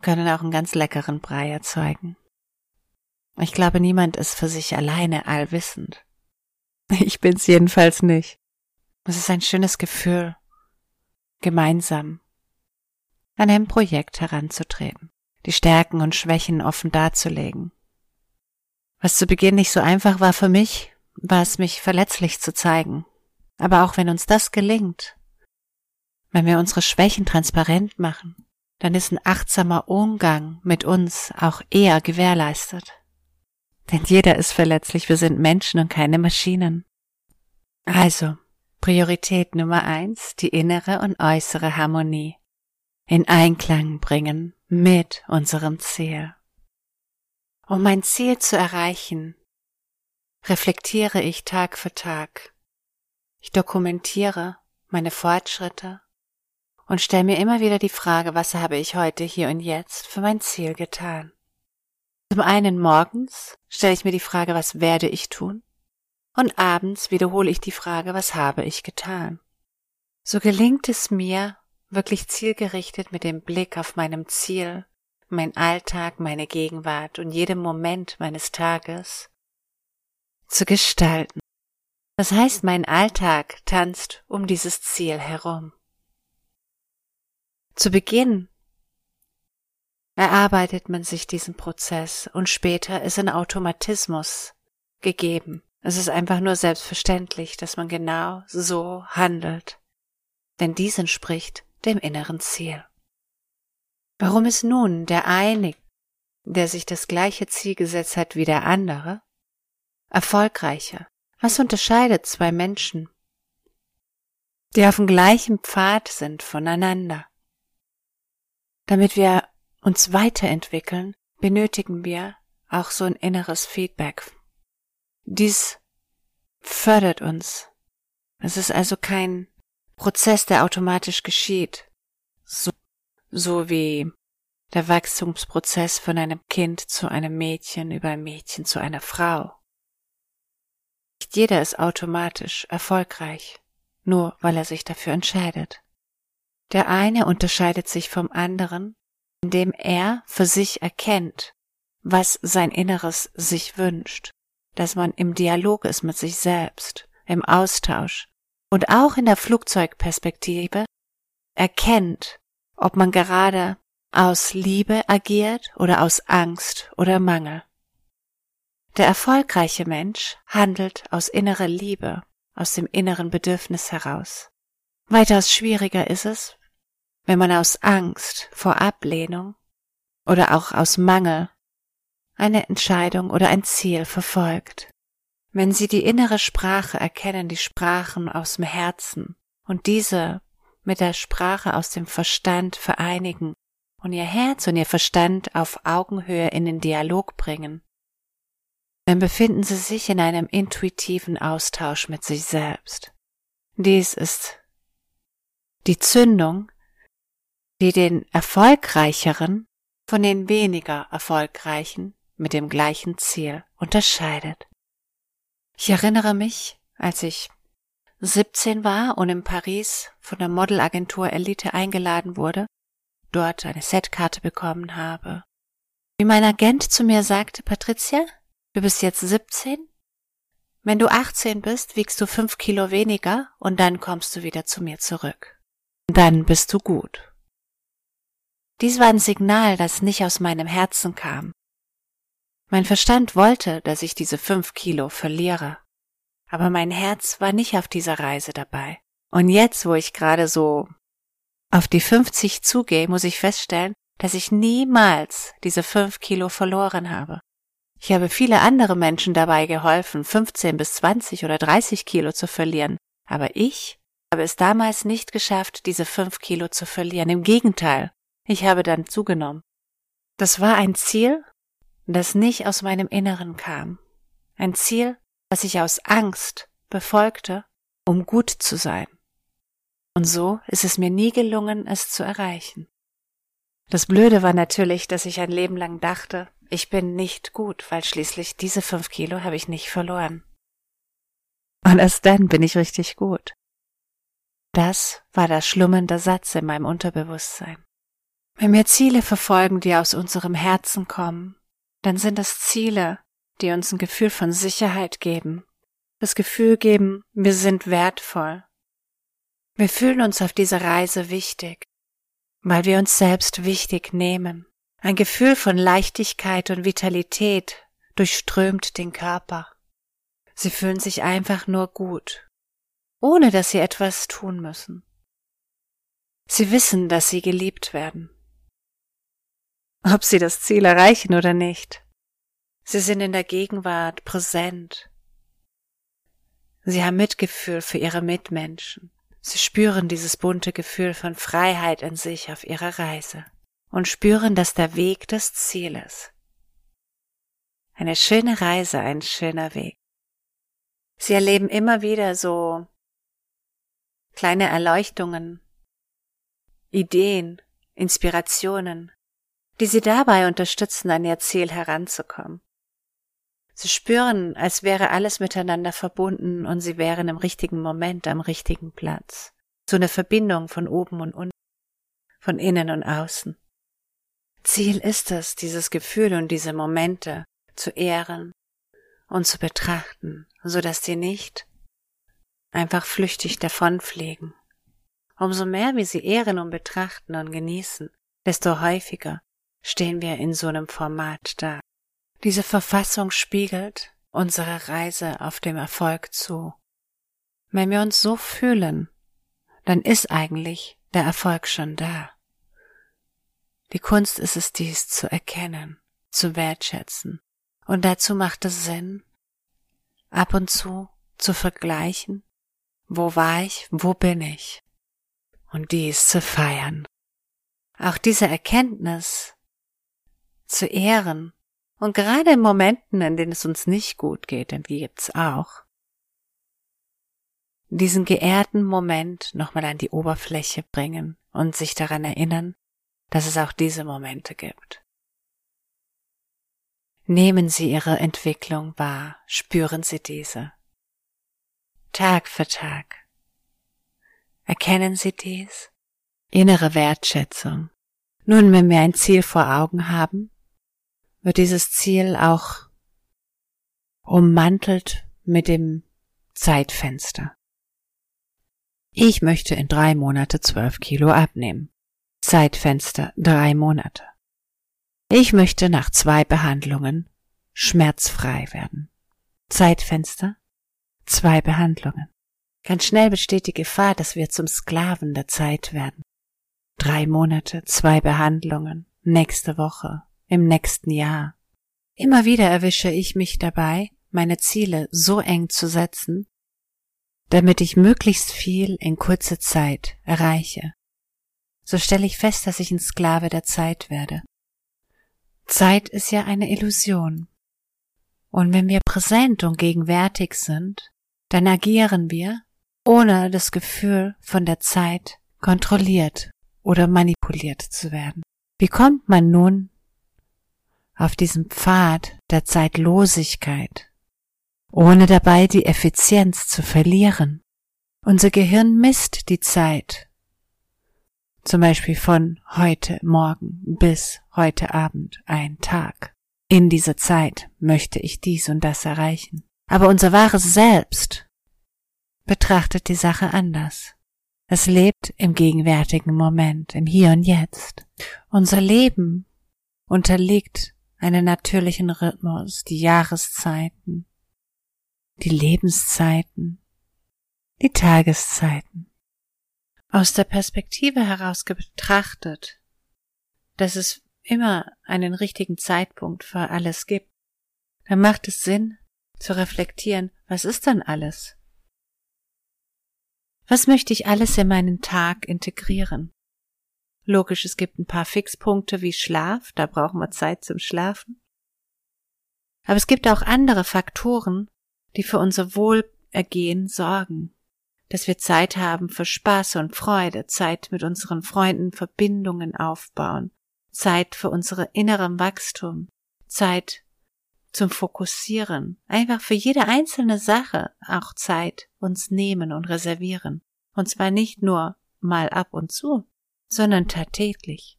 können auch einen ganz leckeren Brei erzeugen. Ich glaube, niemand ist für sich alleine allwissend. <laughs> Ich bin's jedenfalls nicht. Es ist ein schönes Gefühl, gemeinsam an einem Projekt heranzutreten, die Stärken und Schwächen offen darzulegen. Was zu Beginn nicht so einfach war für mich, war es mich verletzlich zu zeigen. Aber auch wenn uns das gelingt, Wenn wir unsere Schwächen transparent machen, dann ist ein achtsamer Umgang mit uns auch eher gewährleistet. Denn jeder ist verletzlich, wir sind Menschen und keine Maschinen. Also, Priorität Nummer eins, die innere und äußere Harmonie in Einklang bringen mit unserem Ziel. Um mein Ziel zu erreichen, reflektiere ich Tag für Tag. Ich dokumentiere meine Fortschritte und stelle mir immer wieder die Frage, was habe ich heute hier und jetzt für mein Ziel getan. Zum einen morgens stelle ich mir die Frage, was werde ich tun? Und abends wiederhole ich die Frage, was habe ich getan? So gelingt es mir, wirklich zielgerichtet mit dem Blick auf meinem Ziel, mein Alltag, meine Gegenwart und jedem Moment meines Tages zu gestalten. Das heißt, mein Alltag tanzt um dieses Ziel herum. Zu Beginn erarbeitet man sich diesen Prozess und später ist ein Automatismus gegeben. Es ist einfach nur selbstverständlich, dass man genau so handelt. Denn dies entspricht dem inneren Ziel. Warum ist nun der eine, der sich das gleiche Ziel gesetzt hat wie der andere, erfolgreicher? Was unterscheidet zwei Menschen, die auf dem gleichen Pfad sind voneinander? Damit wir uns weiterentwickeln, benötigen wir auch so ein inneres Feedback. Dies fördert uns. Es ist also kein Prozess, der automatisch geschieht. So, so wie der Wachstumsprozess von einem Kind zu einem Mädchen über ein Mädchen zu einer Frau. Nicht jeder ist automatisch erfolgreich, nur weil er sich dafür entscheidet. Der eine unterscheidet sich vom anderen, indem er für sich erkennt, was sein Inneres sich wünscht, dass man im Dialog ist mit sich selbst, im Austausch, und auch in der Flugzeugperspektive erkennt, ob man gerade aus Liebe agiert oder aus Angst oder Mangel. Der erfolgreiche Mensch handelt aus innerer Liebe, aus dem inneren Bedürfnis heraus. Weitaus schwieriger ist es, wenn man aus Angst vor Ablehnung oder auch aus Mangel eine Entscheidung oder ein Ziel verfolgt. Wenn Sie die innere Sprache erkennen, die Sprachen aus dem Herzen und diese mit der Sprache aus dem Verstand vereinigen und Ihr Herz und Ihr Verstand auf Augenhöhe in den Dialog bringen, dann befinden Sie sich in einem intuitiven Austausch mit sich selbst. Dies ist die Zündung, die den Erfolgreicheren von den weniger Erfolgreichen mit dem gleichen Ziel unterscheidet. Ich erinnere mich, als ich 17 war und in Paris von der Modelagentur Elite eingeladen wurde, dort eine Setkarte bekommen habe. Wie mein Agent zu mir sagte, Patricia, du bist jetzt 17? Wenn du 18 bist, wiegst du fünf Kilo weniger und dann kommst du wieder zu mir zurück. Dann bist du gut. Dies war ein Signal, das nicht aus meinem Herzen kam, mein Verstand wollte, dass ich diese fünf Kilo verliere. Aber mein Herz war nicht auf dieser Reise dabei. Und jetzt, wo ich gerade so auf die 50 zugehe, muss ich feststellen, dass ich niemals diese fünf Kilo verloren habe. Ich habe viele andere Menschen dabei geholfen, 15 bis 20 oder 30 Kilo zu verlieren. Aber ich habe es damals nicht geschafft, diese fünf Kilo zu verlieren. Im Gegenteil, ich habe dann zugenommen. Das war ein Ziel, das nicht aus meinem Inneren kam. Ein Ziel, das ich aus Angst befolgte, um gut zu sein. Und so ist es mir nie gelungen, es zu erreichen. Das Blöde war natürlich, dass ich ein Leben lang dachte, ich bin nicht gut, weil schließlich diese fünf Kilo habe ich nicht verloren. Und erst dann bin ich richtig gut. Das war der schlummernde Satz in meinem Unterbewusstsein. Wenn wir Ziele verfolgen, die aus unserem Herzen kommen, dann sind es Ziele, die uns ein Gefühl von Sicherheit geben, das Gefühl geben, wir sind wertvoll. Wir fühlen uns auf dieser Reise wichtig, weil wir uns selbst wichtig nehmen. Ein Gefühl von Leichtigkeit und Vitalität durchströmt den Körper. Sie fühlen sich einfach nur gut, ohne dass sie etwas tun müssen. Sie wissen, dass sie geliebt werden. Ob sie das Ziel erreichen oder nicht. Sie sind in der Gegenwart präsent. Sie haben Mitgefühl für ihre Mitmenschen. Sie spüren dieses bunte Gefühl von Freiheit in sich auf ihrer Reise und spüren, dass der Weg das Ziel ist. Eine schöne Reise, ein schöner Weg. Sie erleben immer wieder so kleine Erleuchtungen, Ideen, Inspirationen, die sie dabei unterstützen, an ihr Ziel heranzukommen. Sie spüren, als wäre alles miteinander verbunden und sie wären im richtigen Moment am richtigen Platz. So eine Verbindung von oben und unten, von innen und außen. Ziel ist es, dieses Gefühl und diese Momente zu ehren und zu betrachten, so dass sie nicht einfach flüchtig davonfliegen. Umso mehr wir sie ehren und betrachten und genießen, desto häufiger stehen wir in so einem Format da. Diese Verfassung spiegelt unsere Reise auf dem Erfolg zu. Wenn wir uns so fühlen, dann ist eigentlich der Erfolg schon da. Die Kunst ist es dies zu erkennen, zu wertschätzen. Und dazu macht es Sinn, ab und zu zu vergleichen, wo war ich, wo bin ich, und dies zu feiern. Auch diese Erkenntnis zu ehren und gerade in Momenten, in denen es uns nicht gut geht, denn die gibt's auch, diesen geehrten Moment nochmal an die Oberfläche bringen und sich daran erinnern, dass es auch diese Momente gibt. Nehmen Sie Ihre Entwicklung wahr, spüren Sie diese. Tag für Tag. Erkennen Sie dies? Innere Wertschätzung. Nun, wenn wir ein Ziel vor Augen haben, wird dieses Ziel auch ummantelt mit dem Zeitfenster. Ich möchte in drei Monate zwölf Kilo abnehmen. Zeitfenster drei Monate. Ich möchte nach zwei Behandlungen schmerzfrei werden. Zeitfenster zwei Behandlungen. Ganz schnell besteht die Gefahr, dass wir zum Sklaven der Zeit werden. Drei Monate, zwei Behandlungen, nächste Woche, im nächsten Jahr. Immer wieder erwische ich mich dabei, meine Ziele so eng zu setzen, damit ich möglichst viel in kurzer Zeit erreiche so stelle ich fest, dass ich ein Sklave der Zeit werde. Zeit ist ja eine Illusion. Und wenn wir präsent und gegenwärtig sind, dann agieren wir, ohne das Gefühl von der Zeit kontrolliert oder manipuliert zu werden. Wie kommt man nun auf diesen Pfad der Zeitlosigkeit, ohne dabei die Effizienz zu verlieren? Unser Gehirn misst die Zeit zum Beispiel von heute Morgen bis heute Abend ein Tag. In dieser Zeit möchte ich dies und das erreichen. Aber unser wahres Selbst betrachtet die Sache anders. Es lebt im gegenwärtigen Moment, im Hier und Jetzt. Unser Leben unterliegt einem natürlichen Rhythmus, die Jahreszeiten, die Lebenszeiten, die Tageszeiten aus der Perspektive heraus betrachtet, dass es immer einen richtigen Zeitpunkt für alles gibt, dann macht es Sinn zu reflektieren, was ist dann alles? Was möchte ich alles in meinen Tag integrieren? Logisch, es gibt ein paar Fixpunkte wie Schlaf, da brauchen wir Zeit zum Schlafen. Aber es gibt auch andere Faktoren, die für unser Wohlergehen sorgen dass wir Zeit haben für Spaß und Freude, Zeit mit unseren Freunden Verbindungen aufbauen, Zeit für unsere inneren Wachstum, Zeit zum Fokussieren, einfach für jede einzelne Sache auch Zeit uns nehmen und reservieren. Und zwar nicht nur mal ab und zu, sondern tagtäglich.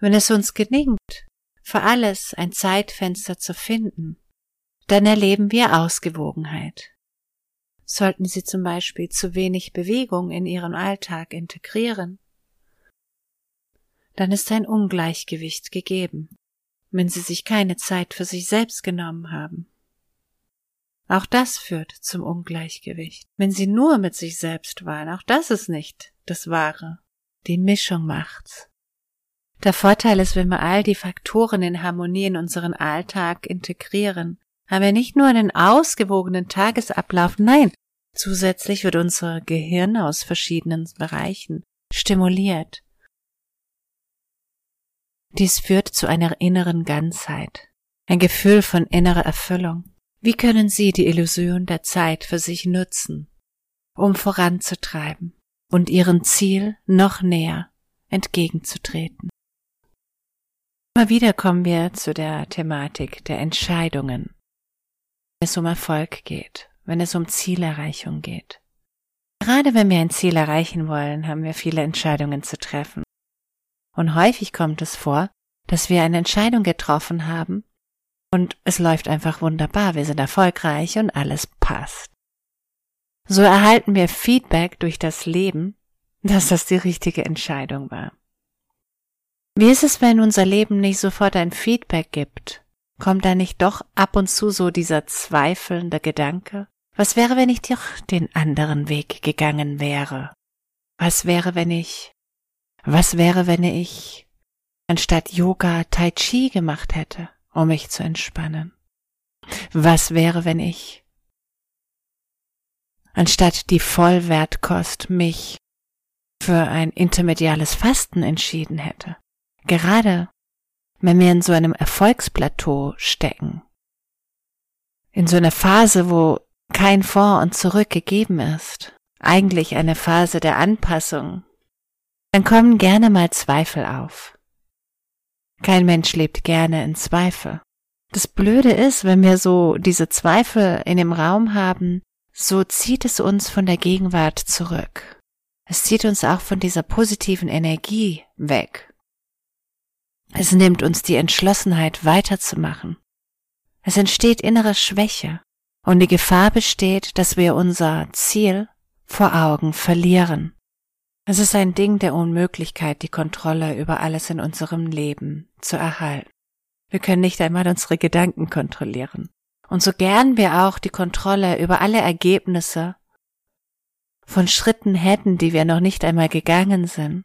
Wenn es uns gelingt, für alles ein Zeitfenster zu finden, dann erleben wir Ausgewogenheit. Sollten Sie zum Beispiel zu wenig Bewegung in Ihren Alltag integrieren, dann ist ein Ungleichgewicht gegeben, wenn Sie sich keine Zeit für sich selbst genommen haben. Auch das führt zum Ungleichgewicht. Wenn Sie nur mit sich selbst waren, auch das ist nicht das Wahre. Die Mischung macht's. Der Vorteil ist, wenn wir all die Faktoren in Harmonie in unseren Alltag integrieren, haben wir nicht nur einen ausgewogenen Tagesablauf, nein, zusätzlich wird unser Gehirn aus verschiedenen Bereichen stimuliert. Dies führt zu einer inneren Ganzheit, ein Gefühl von innerer Erfüllung. Wie können Sie die Illusion der Zeit für sich nutzen, um voranzutreiben und Ihrem Ziel noch näher entgegenzutreten? Immer wieder kommen wir zu der Thematik der Entscheidungen, wenn es um Erfolg geht, wenn es um Zielerreichung geht. Gerade wenn wir ein Ziel erreichen wollen, haben wir viele Entscheidungen zu treffen. Und häufig kommt es vor, dass wir eine Entscheidung getroffen haben und es läuft einfach wunderbar, wir sind erfolgreich und alles passt. So erhalten wir Feedback durch das Leben, dass das die richtige Entscheidung war. Wie ist es, wenn unser Leben nicht sofort ein Feedback gibt? Kommt da nicht doch ab und zu so dieser zweifelnde Gedanke? Was wäre, wenn ich doch den anderen Weg gegangen wäre? Was wäre, wenn ich was wäre, wenn ich anstatt Yoga Tai Chi gemacht hätte, um mich zu entspannen? Was wäre, wenn ich anstatt die Vollwertkost mich für ein intermediales Fasten entschieden hätte? Gerade wenn wir in so einem Erfolgsplateau stecken, in so einer Phase, wo kein Vor und Zurück gegeben ist, eigentlich eine Phase der Anpassung, dann kommen gerne mal Zweifel auf. Kein Mensch lebt gerne in Zweifel. Das Blöde ist, wenn wir so diese Zweifel in dem Raum haben, so zieht es uns von der Gegenwart zurück. Es zieht uns auch von dieser positiven Energie weg. Es nimmt uns die Entschlossenheit weiterzumachen. Es entsteht innere Schwäche und die Gefahr besteht, dass wir unser Ziel vor Augen verlieren. Es ist ein Ding der Unmöglichkeit, die Kontrolle über alles in unserem Leben zu erhalten. Wir können nicht einmal unsere Gedanken kontrollieren. Und so gern wir auch die Kontrolle über alle Ergebnisse von Schritten hätten, die wir noch nicht einmal gegangen sind,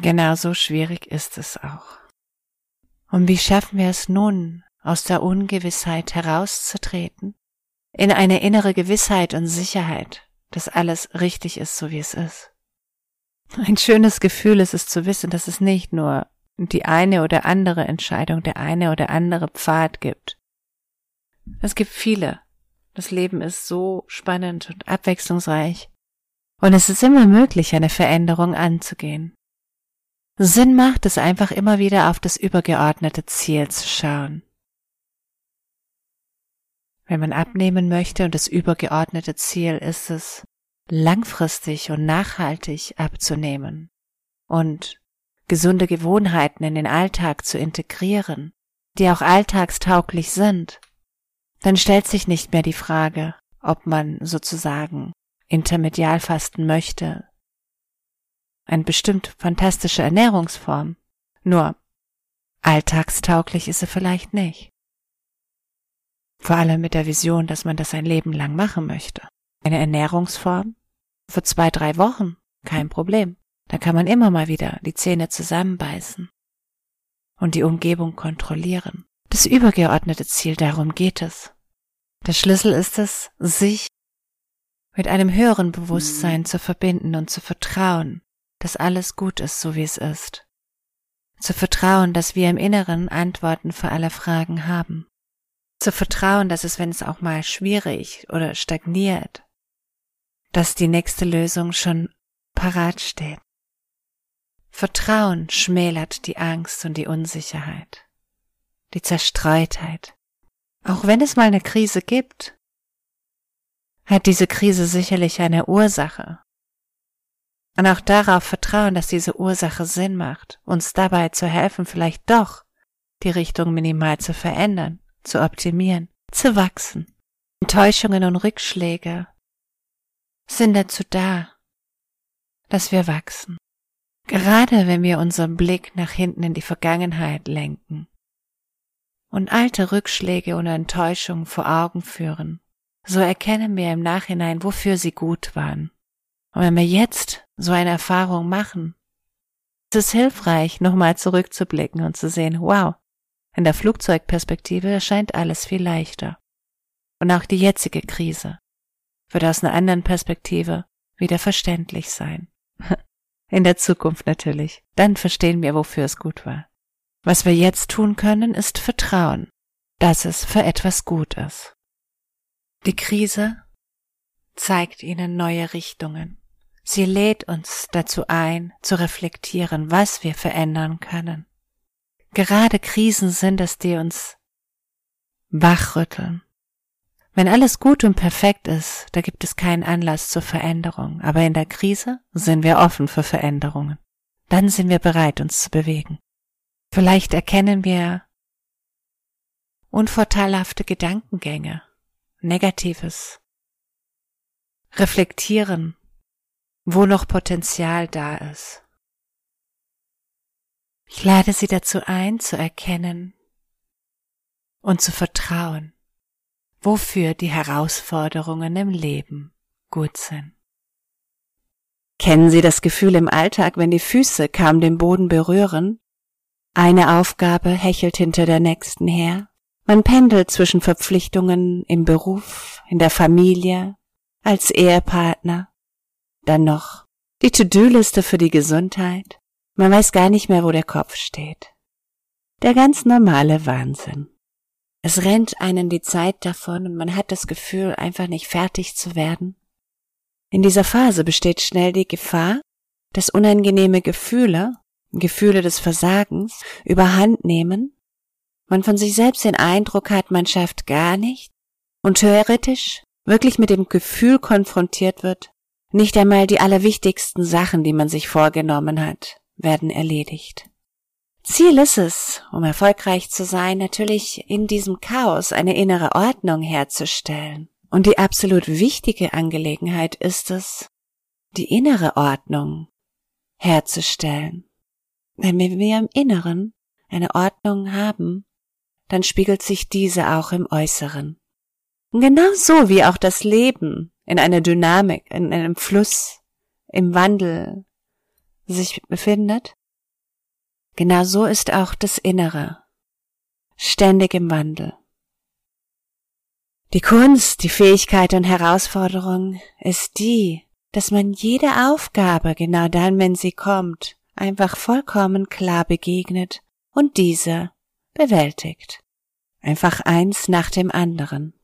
genauso schwierig ist es auch. Und wie schaffen wir es nun, aus der Ungewissheit herauszutreten, in eine innere Gewissheit und Sicherheit, dass alles richtig ist, so wie es ist? Ein schönes Gefühl ist es zu wissen, dass es nicht nur die eine oder andere Entscheidung, der eine oder andere Pfad gibt. Es gibt viele. Das Leben ist so spannend und abwechslungsreich. Und es ist immer möglich, eine Veränderung anzugehen. Sinn macht es einfach immer wieder auf das übergeordnete Ziel zu schauen. Wenn man abnehmen möchte und das übergeordnete Ziel ist es, langfristig und nachhaltig abzunehmen und gesunde Gewohnheiten in den Alltag zu integrieren, die auch alltagstauglich sind, dann stellt sich nicht mehr die Frage, ob man sozusagen intermedial fasten möchte. Eine bestimmt fantastische Ernährungsform. Nur alltagstauglich ist sie vielleicht nicht. Vor allem mit der Vision, dass man das ein Leben lang machen möchte. Eine Ernährungsform für zwei, drei Wochen, kein Problem. Da kann man immer mal wieder die Zähne zusammenbeißen und die Umgebung kontrollieren. Das übergeordnete Ziel, darum geht es. Der Schlüssel ist es, sich mit einem höheren Bewusstsein zu verbinden und zu vertrauen, dass alles gut ist, so wie es ist. Zu vertrauen, dass wir im Inneren Antworten für alle Fragen haben. Zu vertrauen, dass es, wenn es auch mal schwierig oder stagniert, dass die nächste Lösung schon parat steht. Vertrauen schmälert die Angst und die Unsicherheit, die Zerstreutheit. Auch wenn es mal eine Krise gibt, hat diese Krise sicherlich eine Ursache. Und auch darauf vertrauen, dass diese Ursache Sinn macht, uns dabei zu helfen, vielleicht doch die Richtung minimal zu verändern, zu optimieren, zu wachsen. Enttäuschungen und Rückschläge sind dazu da, dass wir wachsen. Gerade wenn wir unseren Blick nach hinten in die Vergangenheit lenken und alte Rückschläge und Enttäuschungen vor Augen führen, so erkennen wir im Nachhinein, wofür sie gut waren. Und wenn wir jetzt so eine Erfahrung machen, Es ist hilfreich, nochmal zurückzublicken und zu sehen, wow, in der Flugzeugperspektive erscheint alles viel leichter. Und auch die jetzige Krise wird aus einer anderen Perspektive wieder verständlich sein. <laughs> In der Zukunft natürlich. Dann verstehen wir, wofür es gut war. Was wir jetzt tun können, ist Vertrauen, dass es für etwas gut ist. Die Krise zeigt ihnen neue Richtungen. Sie lädt uns dazu ein, zu reflektieren, was wir verändern können. Gerade Krisen sind es, die uns wachrütteln. Wenn alles gut und perfekt ist, da gibt es keinen Anlass zur Veränderung. Aber in der Krise sind wir offen für Veränderungen. Dann sind wir bereit, uns zu bewegen. Vielleicht erkennen wir unvorteilhafte Gedankengänge, Negatives, reflektieren, wo noch Potenzial da ist. Ich lade Sie dazu ein, zu erkennen und zu vertrauen, wofür die Herausforderungen im Leben gut sind. Kennen Sie das Gefühl im Alltag, wenn die Füße kaum den Boden berühren? Eine Aufgabe hechelt hinter der nächsten her. Man pendelt zwischen Verpflichtungen im Beruf, in der Familie, als Ehepartner. Dann noch die To-Do-Liste für die Gesundheit. Man weiß gar nicht mehr, wo der Kopf steht. Der ganz normale Wahnsinn. Es rennt einen die Zeit davon und man hat das Gefühl, einfach nicht fertig zu werden. In dieser Phase besteht schnell die Gefahr, dass unangenehme Gefühle, Gefühle des Versagens, überhand nehmen, man von sich selbst den Eindruck hat, man schafft gar nicht und theoretisch wirklich mit dem Gefühl konfrontiert wird, nicht einmal die allerwichtigsten Sachen, die man sich vorgenommen hat, werden erledigt. Ziel ist es, um erfolgreich zu sein, natürlich in diesem Chaos eine innere Ordnung herzustellen. Und die absolut wichtige Angelegenheit ist es, die innere Ordnung herzustellen. Wenn wir im Inneren eine Ordnung haben, dann spiegelt sich diese auch im Äußeren. Und genau so wie auch das Leben in einer Dynamik, in einem Fluss, im Wandel sich befindet, genau so ist auch das Innere, ständig im Wandel. Die Kunst, die Fähigkeit und Herausforderung ist die, dass man jede Aufgabe genau dann, wenn sie kommt, einfach vollkommen klar begegnet und diese bewältigt. Einfach eins nach dem anderen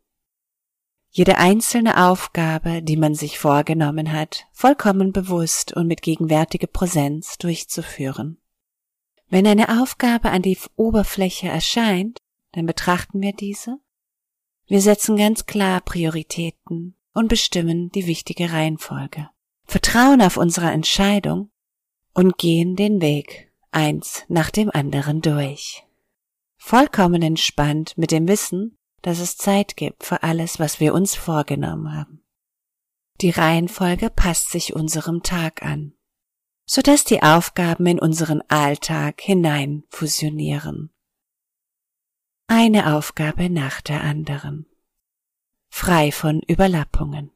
jede einzelne Aufgabe, die man sich vorgenommen hat, vollkommen bewusst und mit gegenwärtiger Präsenz durchzuführen. Wenn eine Aufgabe an die Oberfläche erscheint, dann betrachten wir diese. Wir setzen ganz klar Prioritäten und bestimmen die wichtige Reihenfolge. Vertrauen auf unsere Entscheidung und gehen den Weg eins nach dem anderen durch. Vollkommen entspannt mit dem Wissen, dass es Zeit gibt für alles, was wir uns vorgenommen haben. Die Reihenfolge passt sich unserem Tag an, so dass die Aufgaben in unseren Alltag hinein fusionieren. Eine Aufgabe nach der anderen. Frei von Überlappungen.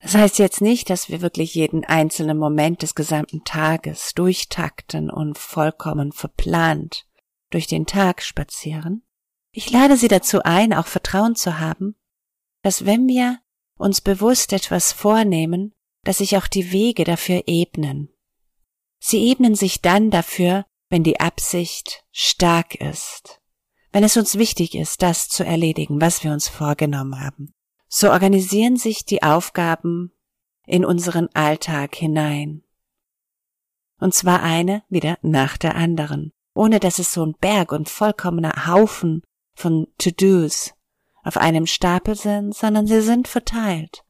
Das heißt jetzt nicht, dass wir wirklich jeden einzelnen Moment des gesamten Tages durchtakten und vollkommen verplant durch den Tag spazieren, ich lade Sie dazu ein, auch Vertrauen zu haben, dass wenn wir uns bewusst etwas vornehmen, dass sich auch die Wege dafür ebnen. Sie ebnen sich dann dafür, wenn die Absicht stark ist, wenn es uns wichtig ist, das zu erledigen, was wir uns vorgenommen haben. So organisieren sich die Aufgaben in unseren Alltag hinein. Und zwar eine wieder nach der anderen, ohne dass es so ein Berg und vollkommener Haufen von To-Dos auf einem Stapel sind, sondern sie sind verteilt.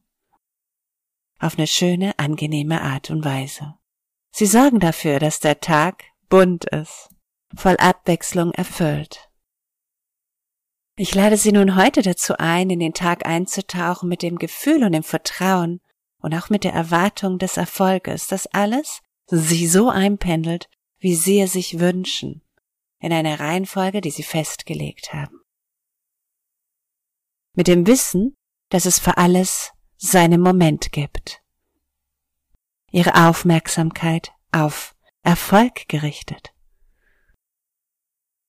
Auf eine schöne, angenehme Art und Weise. Sie sorgen dafür, dass der Tag bunt ist, voll Abwechslung erfüllt. Ich lade Sie nun heute dazu ein, in den Tag einzutauchen mit dem Gefühl und dem Vertrauen und auch mit der Erwartung des Erfolges, dass alles Sie so einpendelt, wie Sie es sich wünschen, in einer Reihenfolge, die Sie festgelegt haben mit dem Wissen, dass es für alles seinen Moment gibt. Ihre Aufmerksamkeit auf Erfolg gerichtet.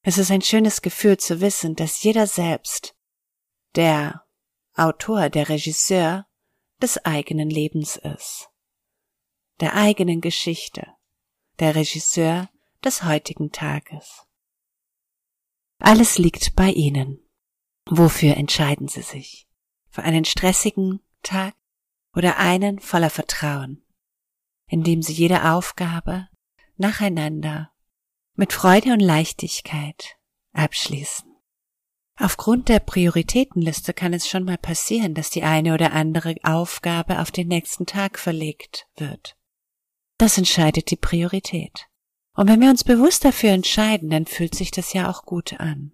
Es ist ein schönes Gefühl zu wissen, dass jeder selbst der Autor, der Regisseur des eigenen Lebens ist, der eigenen Geschichte, der Regisseur des heutigen Tages. Alles liegt bei Ihnen. Wofür entscheiden Sie sich? Für einen stressigen Tag oder einen voller Vertrauen, in dem Sie jede Aufgabe nacheinander mit Freude und Leichtigkeit abschließen. Aufgrund der Prioritätenliste kann es schon mal passieren, dass die eine oder andere Aufgabe auf den nächsten Tag verlegt wird. Das entscheidet die Priorität. Und wenn wir uns bewusst dafür entscheiden, dann fühlt sich das ja auch gut an.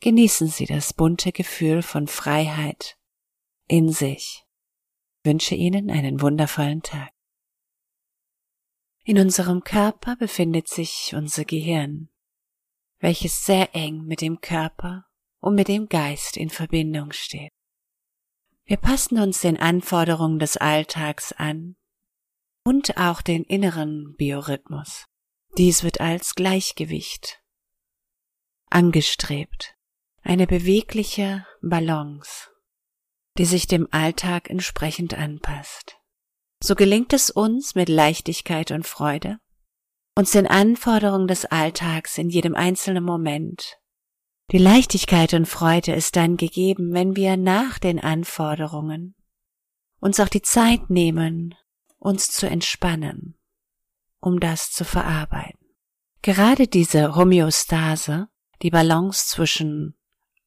Genießen Sie das bunte Gefühl von Freiheit in sich. Ich wünsche Ihnen einen wundervollen Tag. In unserem Körper befindet sich unser Gehirn, welches sehr eng mit dem Körper und mit dem Geist in Verbindung steht. Wir passen uns den Anforderungen des Alltags an und auch den inneren Biorhythmus. Dies wird als Gleichgewicht angestrebt, eine bewegliche Balance, die sich dem Alltag entsprechend anpasst. So gelingt es uns mit Leichtigkeit und Freude, uns den Anforderungen des Alltags in jedem einzelnen Moment. Die Leichtigkeit und Freude ist dann gegeben, wenn wir nach den Anforderungen uns auch die Zeit nehmen, uns zu entspannen um das zu verarbeiten. Gerade diese Homöostase, die Balance zwischen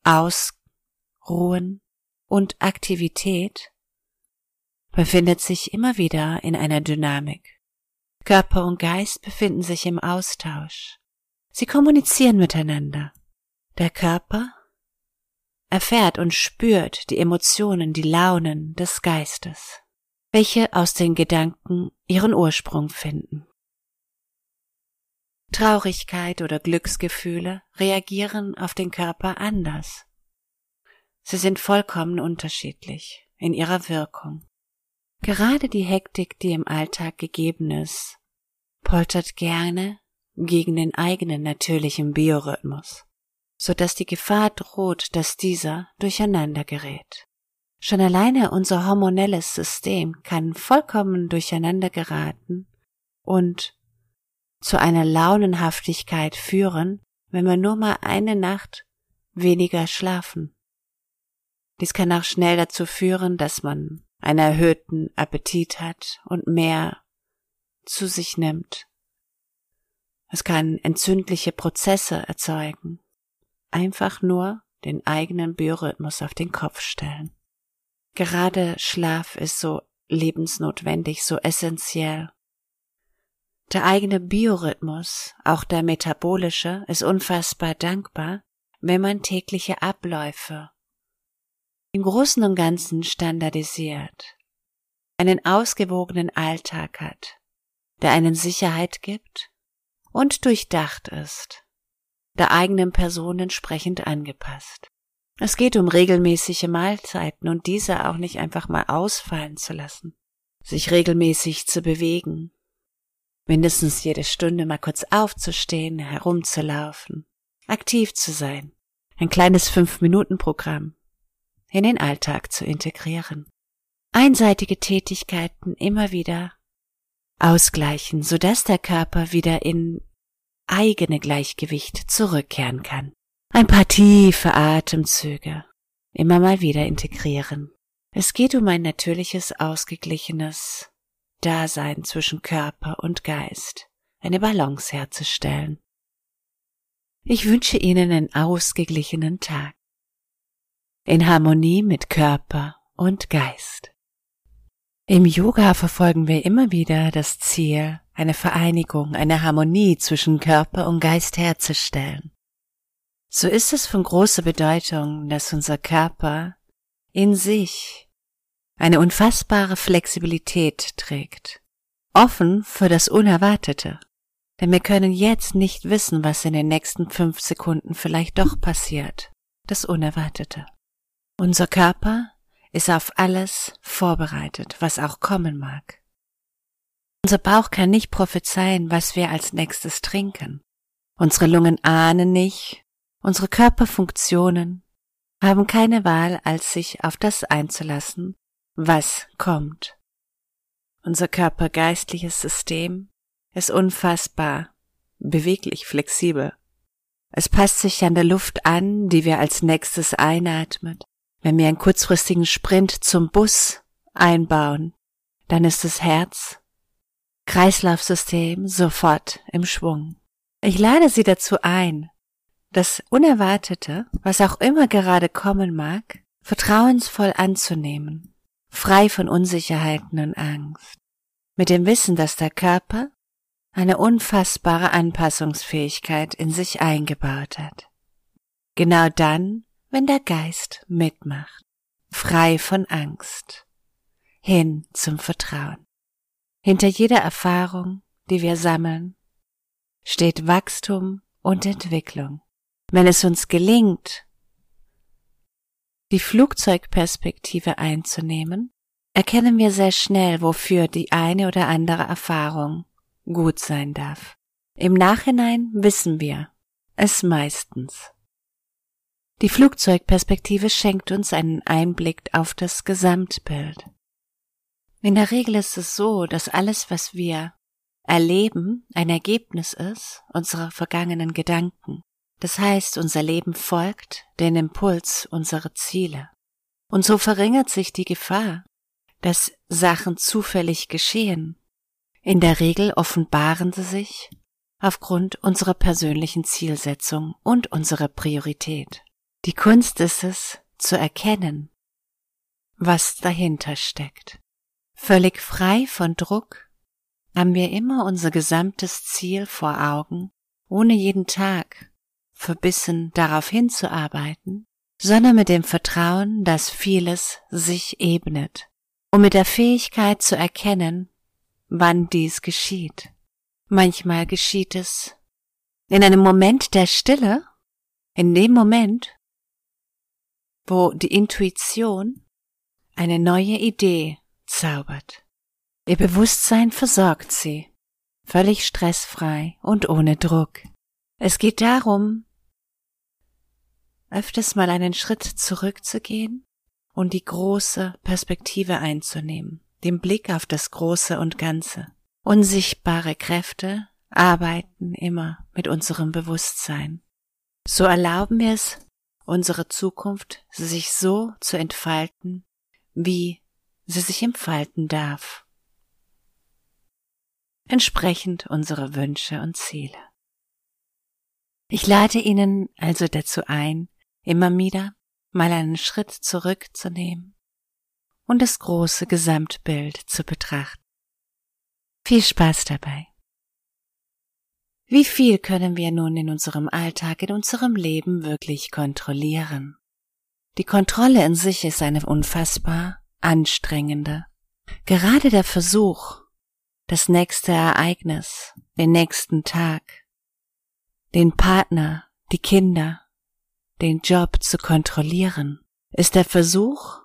Ausruhen und Aktivität, befindet sich immer wieder in einer Dynamik. Körper und Geist befinden sich im Austausch. Sie kommunizieren miteinander. Der Körper erfährt und spürt die Emotionen, die Launen des Geistes, welche aus den Gedanken ihren Ursprung finden. Traurigkeit oder Glücksgefühle reagieren auf den Körper anders. Sie sind vollkommen unterschiedlich in ihrer Wirkung. Gerade die Hektik, die im Alltag gegeben ist, poltert gerne gegen den eigenen natürlichen Biorhythmus, so dass die Gefahr droht, dass dieser durcheinander gerät. Schon alleine unser hormonelles System kann vollkommen durcheinander geraten und zu einer Launenhaftigkeit führen, wenn wir nur mal eine Nacht weniger schlafen. Dies kann auch schnell dazu führen, dass man einen erhöhten Appetit hat und mehr zu sich nimmt. Es kann entzündliche Prozesse erzeugen. Einfach nur den eigenen Biorhythmus auf den Kopf stellen. Gerade Schlaf ist so lebensnotwendig, so essentiell. Der eigene Biorhythmus, auch der metabolische, ist unfassbar dankbar, wenn man tägliche Abläufe im Großen und Ganzen standardisiert, einen ausgewogenen Alltag hat, der einen Sicherheit gibt und durchdacht ist, der eigenen Person entsprechend angepasst. Es geht um regelmäßige Mahlzeiten und diese auch nicht einfach mal ausfallen zu lassen, sich regelmäßig zu bewegen, mindestens jede Stunde mal kurz aufzustehen, herumzulaufen, aktiv zu sein, ein kleines Fünf-Minuten-Programm in den Alltag zu integrieren. Einseitige Tätigkeiten immer wieder ausgleichen, sodass der Körper wieder in eigene Gleichgewicht zurückkehren kann. Ein paar tiefe Atemzüge immer mal wieder integrieren. Es geht um ein natürliches, ausgeglichenes Dasein zwischen Körper und Geist, eine Balance herzustellen. Ich wünsche Ihnen einen ausgeglichenen Tag, in Harmonie mit Körper und Geist. Im Yoga verfolgen wir immer wieder das Ziel, eine Vereinigung, eine Harmonie zwischen Körper und Geist herzustellen. So ist es von großer Bedeutung, dass unser Körper in sich eine unfassbare Flexibilität trägt, offen für das Unerwartete. Denn wir können jetzt nicht wissen, was in den nächsten fünf Sekunden vielleicht doch passiert, das Unerwartete. Unser Körper ist auf alles vorbereitet, was auch kommen mag. Unser Bauch kann nicht prophezeien, was wir als nächstes trinken. Unsere Lungen ahnen nicht, unsere Körperfunktionen haben keine Wahl, als sich auf das einzulassen, was kommt. Unser körpergeistliches System ist unfassbar, beweglich, flexibel. Es passt sich an der Luft an, die wir als nächstes einatmen. Wenn wir einen kurzfristigen Sprint zum Bus einbauen, dann ist das Herz, Kreislaufsystem sofort im Schwung. Ich lade Sie dazu ein, das Unerwartete, was auch immer gerade kommen mag, vertrauensvoll anzunehmen, frei von Unsicherheiten und Angst, mit dem Wissen, dass der Körper eine unfassbare Anpassungsfähigkeit in sich eingebaut hat. Genau dann, wenn der Geist mitmacht, frei von Angst, hin zum Vertrauen. Hinter jeder Erfahrung, die wir sammeln, steht Wachstum und Entwicklung. Wenn es uns gelingt, die Flugzeugperspektive einzunehmen, erkennen wir sehr schnell, wofür die eine oder andere Erfahrung gut sein darf. Im Nachhinein wissen wir es meistens. Die Flugzeugperspektive schenkt uns einen Einblick auf das Gesamtbild. In der Regel ist es so, dass alles, was wir erleben, ein Ergebnis ist unserer vergangenen Gedanken. Das heißt, unser Leben folgt den Impuls unserer Ziele. Und so verringert sich die Gefahr, dass Sachen zufällig geschehen, in der Regel offenbaren sie sich aufgrund unserer persönlichen Zielsetzung und unserer Priorität. Die Kunst ist es, zu erkennen, was dahinter steckt. Völlig frei von Druck haben wir immer unser gesamtes Ziel vor Augen, ohne jeden Tag verbissen darauf hinzuarbeiten, sondern mit dem Vertrauen, dass vieles sich ebnet, und mit der Fähigkeit zu erkennen, wann dies geschieht. Manchmal geschieht es in einem Moment der Stille, in dem Moment, wo die Intuition eine neue Idee zaubert. Ihr Bewusstsein versorgt sie, völlig stressfrei und ohne Druck. Es geht darum, öfters mal einen Schritt zurückzugehen und die große Perspektive einzunehmen den Blick auf das Große und Ganze. Unsichtbare Kräfte arbeiten immer mit unserem Bewusstsein. So erlauben wir es, unsere Zukunft sich so zu entfalten, wie sie sich entfalten darf. Entsprechend unserer Wünsche und Ziele. Ich lade Ihnen also dazu ein, immer wieder mal einen Schritt zurückzunehmen und das große Gesamtbild zu betrachten. Viel Spaß dabei. Wie viel können wir nun in unserem Alltag, in unserem Leben wirklich kontrollieren? Die Kontrolle in sich ist eine unfassbar anstrengende. Gerade der Versuch, das nächste Ereignis, den nächsten Tag, den Partner, die Kinder, den Job zu kontrollieren, ist der Versuch,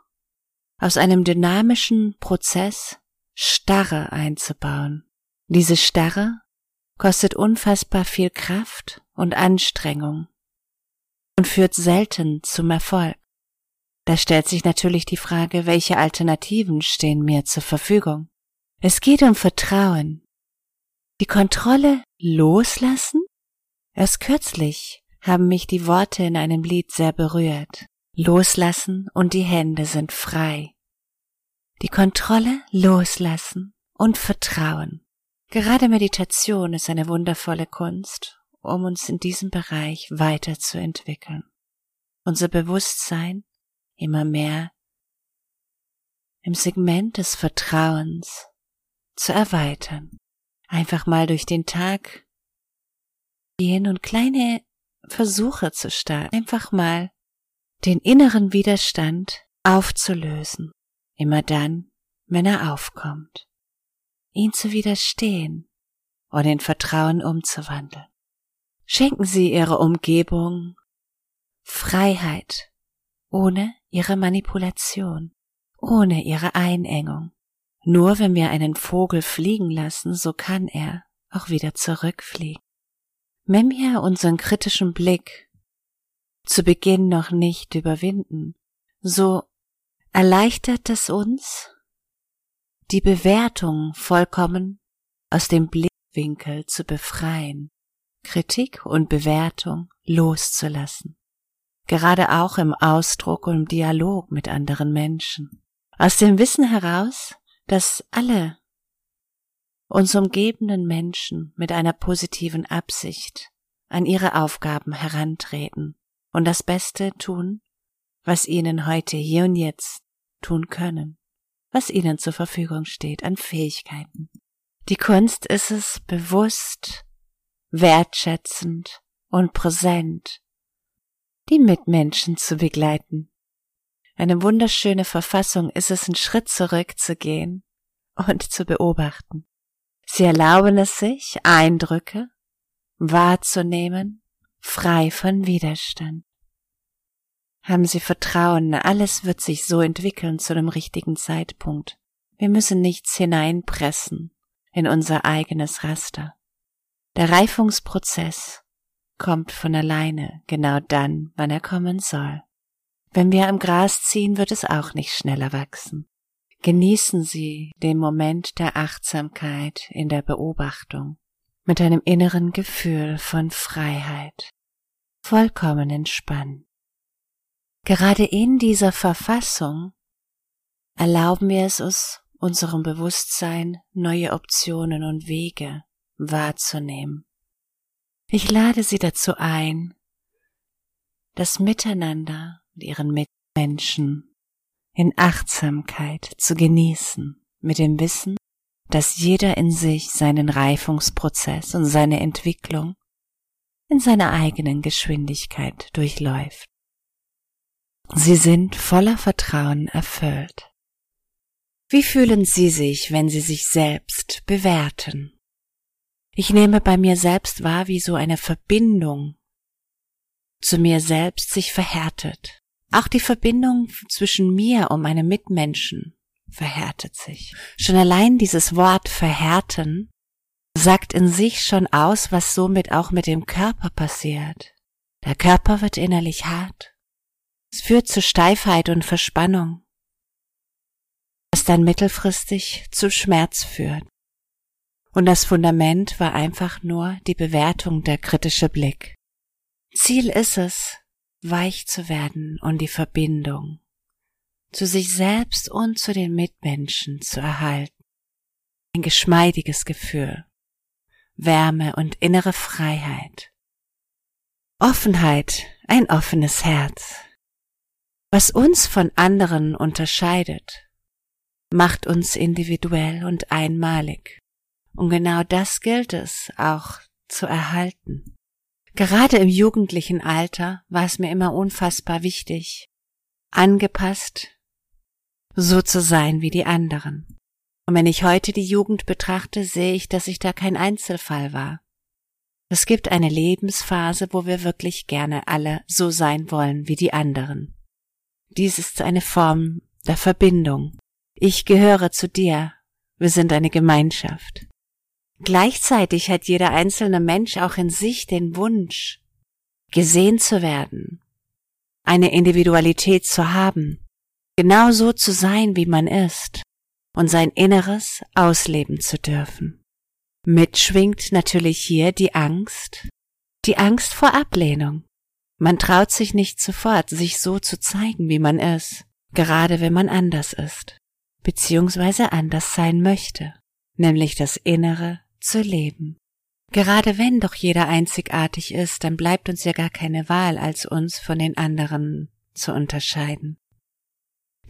aus einem dynamischen Prozess Starre einzubauen. Diese Starre kostet unfassbar viel Kraft und Anstrengung und führt selten zum Erfolg. Da stellt sich natürlich die Frage, welche Alternativen stehen mir zur Verfügung. Es geht um Vertrauen. Die Kontrolle loslassen? Erst kürzlich haben mich die Worte in einem Lied sehr berührt. Loslassen und die Hände sind frei. Die Kontrolle loslassen und vertrauen. Gerade Meditation ist eine wundervolle Kunst, um uns in diesem Bereich weiterzuentwickeln. Unser Bewusstsein immer mehr im Segment des Vertrauens zu erweitern. Einfach mal durch den Tag gehen und kleine Versuche zu starten. Einfach mal den inneren Widerstand aufzulösen, immer dann, wenn er aufkommt, ihn zu widerstehen und in Vertrauen umzuwandeln. Schenken Sie Ihrer Umgebung Freiheit ohne Ihre Manipulation, ohne Ihre Einengung. Nur wenn wir einen Vogel fliegen lassen, so kann er auch wieder zurückfliegen. Wenn wir unseren kritischen Blick zu Beginn noch nicht überwinden, so erleichtert es uns, die Bewertung vollkommen aus dem Blickwinkel zu befreien, Kritik und Bewertung loszulassen, gerade auch im Ausdruck und im Dialog mit anderen Menschen. Aus dem Wissen heraus, dass alle uns umgebenden Menschen mit einer positiven Absicht an ihre Aufgaben herantreten und das Beste tun, was ihnen heute hier und jetzt tun können was ihnen zur Verfügung steht an Fähigkeiten. Die Kunst ist es, bewusst, wertschätzend und präsent die Mitmenschen zu begleiten. Eine wunderschöne Verfassung ist es, einen Schritt zurückzugehen und zu beobachten. Sie erlauben es sich, Eindrücke wahrzunehmen, frei von Widerstand haben Sie Vertrauen, alles wird sich so entwickeln zu dem richtigen Zeitpunkt. Wir müssen nichts hineinpressen in unser eigenes Raster. Der Reifungsprozess kommt von alleine genau dann, wann er kommen soll. Wenn wir am Gras ziehen, wird es auch nicht schneller wachsen. Genießen Sie den Moment der Achtsamkeit in der Beobachtung mit einem inneren Gefühl von Freiheit, vollkommen entspannt. Gerade in dieser Verfassung erlauben wir es uns, unserem Bewusstsein neue Optionen und Wege wahrzunehmen. Ich lade Sie dazu ein, das Miteinander mit Ihren Mitmenschen in Achtsamkeit zu genießen, mit dem Wissen, dass jeder in sich seinen Reifungsprozess und seine Entwicklung in seiner eigenen Geschwindigkeit durchläuft. Sie sind voller Vertrauen erfüllt. Wie fühlen Sie sich, wenn Sie sich selbst bewerten? Ich nehme bei mir selbst wahr, wie so eine Verbindung zu mir selbst sich verhärtet. Auch die Verbindung zwischen mir und meinem Mitmenschen verhärtet sich. Schon allein dieses Wort verhärten sagt in sich schon aus, was somit auch mit dem Körper passiert. Der Körper wird innerlich hart es führt zu Steifheit und Verspannung, was dann mittelfristig zu Schmerz führt. Und das Fundament war einfach nur die Bewertung, der kritische Blick. Ziel ist es, weich zu werden und die Verbindung zu sich selbst und zu den Mitmenschen zu erhalten. Ein geschmeidiges Gefühl, Wärme und innere Freiheit. Offenheit, ein offenes Herz. Was uns von anderen unterscheidet, macht uns individuell und einmalig. Und genau das gilt es auch zu erhalten. Gerade im jugendlichen Alter war es mir immer unfassbar wichtig, angepasst so zu sein wie die anderen. Und wenn ich heute die Jugend betrachte, sehe ich, dass ich da kein Einzelfall war. Es gibt eine Lebensphase, wo wir wirklich gerne alle so sein wollen wie die anderen. Dies ist eine Form der Verbindung. Ich gehöre zu dir. Wir sind eine Gemeinschaft. Gleichzeitig hat jeder einzelne Mensch auch in sich den Wunsch, gesehen zu werden, eine Individualität zu haben, genau so zu sein, wie man ist und sein Inneres ausleben zu dürfen. Mitschwingt natürlich hier die Angst, die Angst vor Ablehnung. Man traut sich nicht sofort, sich so zu zeigen, wie man ist, gerade wenn man anders ist, beziehungsweise anders sein möchte, nämlich das Innere zu leben. Gerade wenn doch jeder einzigartig ist, dann bleibt uns ja gar keine Wahl, als uns von den anderen zu unterscheiden.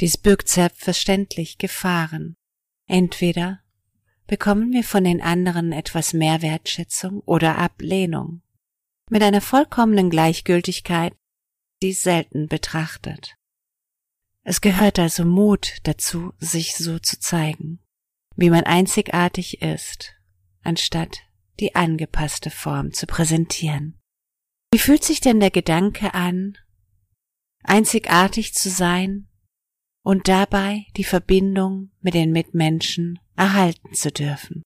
Dies birgt selbstverständlich Gefahren. Entweder bekommen wir von den anderen etwas mehr Wertschätzung oder Ablehnung mit einer vollkommenen Gleichgültigkeit, die selten betrachtet. Es gehört also Mut dazu, sich so zu zeigen, wie man einzigartig ist, anstatt die angepasste Form zu präsentieren. Wie fühlt sich denn der Gedanke an, einzigartig zu sein und dabei die Verbindung mit den Mitmenschen erhalten zu dürfen.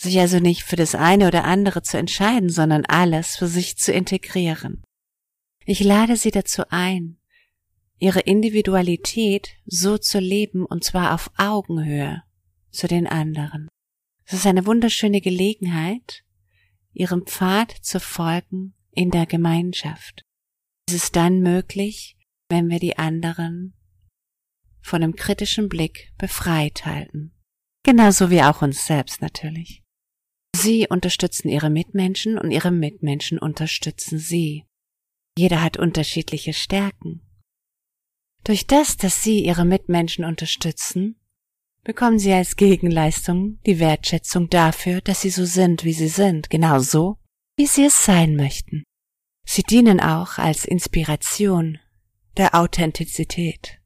Sich also nicht für das eine oder andere zu entscheiden, sondern alles für sich zu integrieren. Ich lade Sie dazu ein, Ihre Individualität so zu leben und zwar auf Augenhöhe zu den anderen. Es ist eine wunderschöne Gelegenheit, Ihrem Pfad zu folgen in der Gemeinschaft. Es ist dann möglich, wenn wir die anderen von einem kritischen Blick befreit halten. Genauso wie auch uns selbst natürlich. Sie unterstützen ihre Mitmenschen und ihre Mitmenschen unterstützen sie. Jeder hat unterschiedliche Stärken. Durch das, dass sie ihre Mitmenschen unterstützen, bekommen sie als Gegenleistung die Wertschätzung dafür, dass sie so sind, wie sie sind, genau so, wie sie es sein möchten. Sie dienen auch als Inspiration der Authentizität.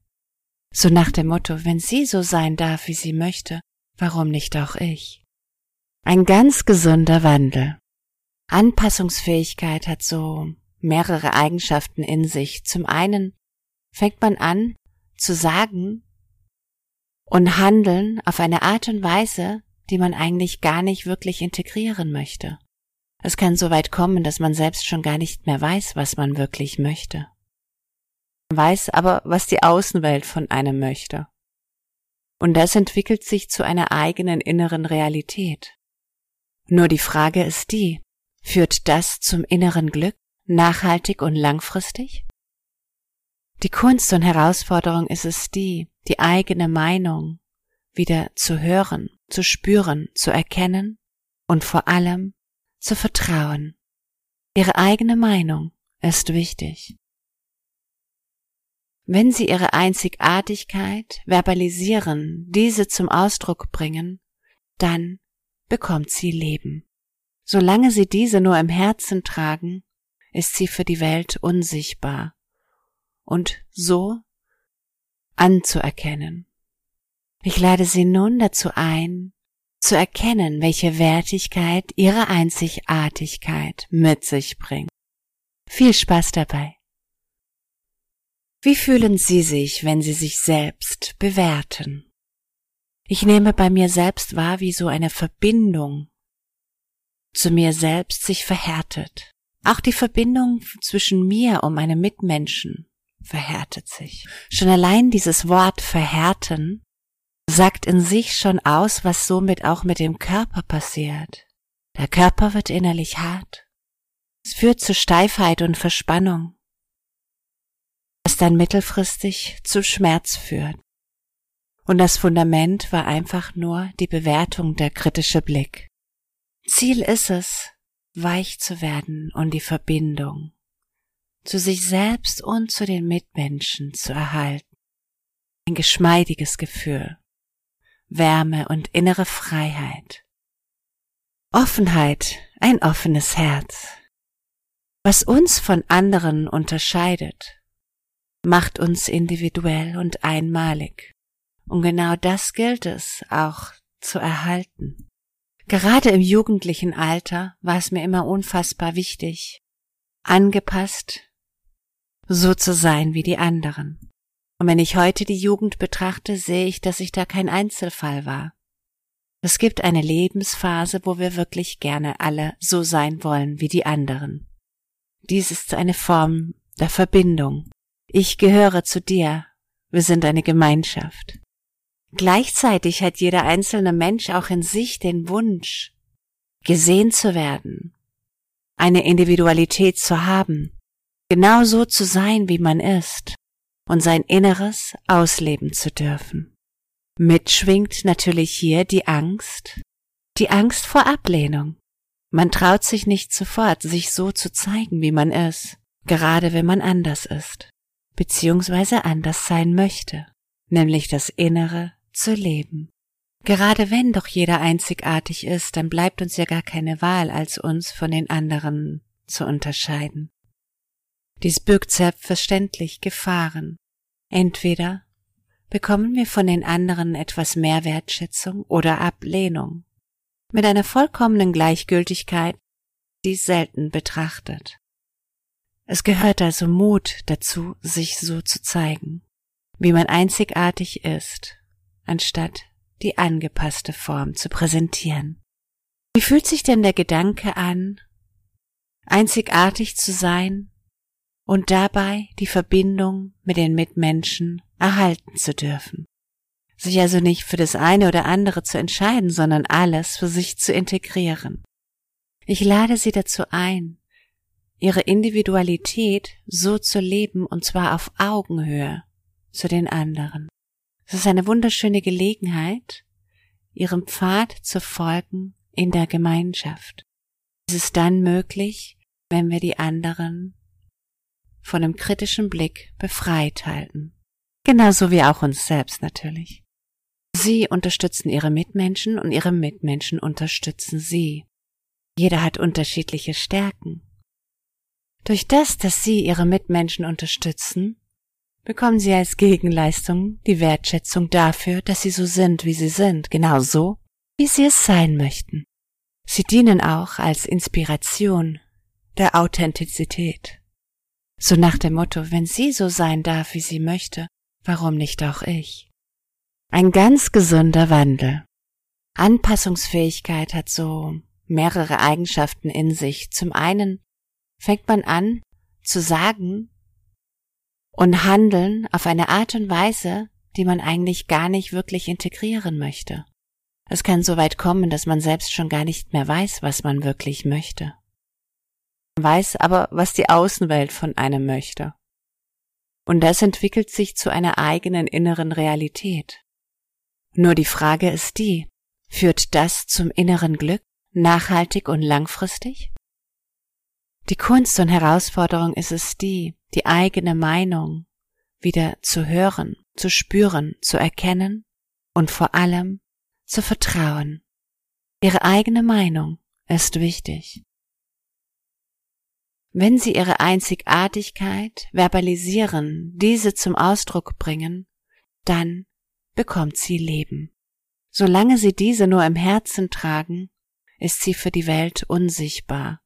So nach dem Motto, wenn sie so sein darf, wie sie möchte, warum nicht auch ich? Ein ganz gesunder Wandel. Anpassungsfähigkeit hat so mehrere Eigenschaften in sich. Zum einen fängt man an zu sagen und handeln auf eine Art und Weise, die man eigentlich gar nicht wirklich integrieren möchte. Es kann so weit kommen, dass man selbst schon gar nicht mehr weiß, was man wirklich möchte. Man weiß aber, was die Außenwelt von einem möchte. Und das entwickelt sich zu einer eigenen inneren Realität. Nur die Frage ist die, führt das zum inneren Glück, nachhaltig und langfristig? Die Kunst und Herausforderung ist es die, die eigene Meinung wieder zu hören, zu spüren, zu erkennen und vor allem zu vertrauen. Ihre eigene Meinung ist wichtig. Wenn Sie Ihre Einzigartigkeit verbalisieren, diese zum Ausdruck bringen, dann bekommt sie Leben. Solange Sie diese nur im Herzen tragen, ist sie für die Welt unsichtbar und so anzuerkennen. Ich lade Sie nun dazu ein, zu erkennen, welche Wertigkeit Ihre Einzigartigkeit mit sich bringt. Viel Spaß dabei. Wie fühlen Sie sich, wenn Sie sich selbst bewerten? Ich nehme bei mir selbst wahr, wie so eine Verbindung zu mir selbst sich verhärtet. Auch die Verbindung zwischen mir und meinem Mitmenschen verhärtet sich. Schon allein dieses Wort verhärten sagt in sich schon aus, was somit auch mit dem Körper passiert. Der Körper wird innerlich hart. Es führt zu Steifheit und Verspannung, was dann mittelfristig zu Schmerz führt. Und das Fundament war einfach nur die Bewertung, der kritische Blick. Ziel ist es, weich zu werden und die Verbindung zu sich selbst und zu den Mitmenschen zu erhalten. Ein geschmeidiges Gefühl. Wärme und innere Freiheit. Offenheit, ein offenes Herz. Was uns von anderen unterscheidet, macht uns individuell und einmalig. Und genau das gilt es auch zu erhalten. Gerade im jugendlichen Alter war es mir immer unfassbar wichtig, angepasst so zu sein wie die anderen. Und wenn ich heute die Jugend betrachte, sehe ich, dass ich da kein Einzelfall war. Es gibt eine Lebensphase, wo wir wirklich gerne alle so sein wollen wie die anderen. Dies ist eine Form der Verbindung. Ich gehöre zu dir. Wir sind eine Gemeinschaft. Gleichzeitig hat jeder einzelne Mensch auch in sich den Wunsch, gesehen zu werden, eine Individualität zu haben, genau so zu sein, wie man ist und sein Inneres ausleben zu dürfen. Mitschwingt natürlich hier die Angst, die Angst vor Ablehnung. Man traut sich nicht sofort, sich so zu zeigen, wie man ist, gerade wenn man anders ist, beziehungsweise anders sein möchte, nämlich das Innere zu leben. Gerade wenn doch jeder einzigartig ist, dann bleibt uns ja gar keine Wahl, als uns von den anderen zu unterscheiden. Dies birgt selbstverständlich Gefahren, Entweder bekommen wir von den anderen etwas mehr Wertschätzung oder Ablehnung. Mit einer vollkommenen Gleichgültigkeit, die selten betrachtet. Es gehört also Mut dazu, sich so zu zeigen. wie man einzigartig ist, anstatt die angepasste Form zu präsentieren. Wie fühlt sich denn der Gedanke an, einzigartig zu sein und dabei die Verbindung mit den Mitmenschen erhalten zu dürfen? Sich also nicht für das eine oder andere zu entscheiden, sondern alles für sich zu integrieren. Ich lade Sie dazu ein, Ihre Individualität so zu leben und zwar auf Augenhöhe zu den anderen. Es ist eine wunderschöne Gelegenheit, Ihrem Pfad zu folgen in der Gemeinschaft. Es ist dann möglich, wenn wir die anderen von einem kritischen Blick befreit halten. Genauso wie auch uns selbst natürlich. Sie unterstützen ihre Mitmenschen und ihre Mitmenschen unterstützen sie. Jeder hat unterschiedliche Stärken. Durch das, dass sie ihre Mitmenschen unterstützen, bekommen sie als Gegenleistung die Wertschätzung dafür, dass sie so sind, wie sie sind, genau so, wie sie es sein möchten. Sie dienen auch als Inspiration der Authentizität. So nach dem Motto, wenn sie so sein darf, wie sie möchte, warum nicht auch ich? Ein ganz gesunder Wandel. Anpassungsfähigkeit hat so mehrere Eigenschaften in sich. Zum einen fängt man an zu sagen und handeln auf eine Art und Weise, die man eigentlich gar nicht wirklich integrieren möchte. Es kann so weit kommen, dass man selbst schon gar nicht mehr weiß, was man wirklich möchte. Man weiß aber, was die Außenwelt von einem möchte. Und das entwickelt sich zu einer eigenen inneren Realität. Nur die Frage ist die, führt das zum inneren Glück, nachhaltig und langfristig? Die Kunst und Herausforderung ist es die, die eigene Meinung wieder zu hören, zu spüren, zu erkennen und vor allem zu vertrauen. Ihre eigene Meinung ist wichtig. Wenn Sie Ihre Einzigartigkeit verbalisieren, diese zum Ausdruck bringen, dann bekommt sie Leben. Solange Sie diese nur im Herzen tragen, ist sie für die Welt unsichtbar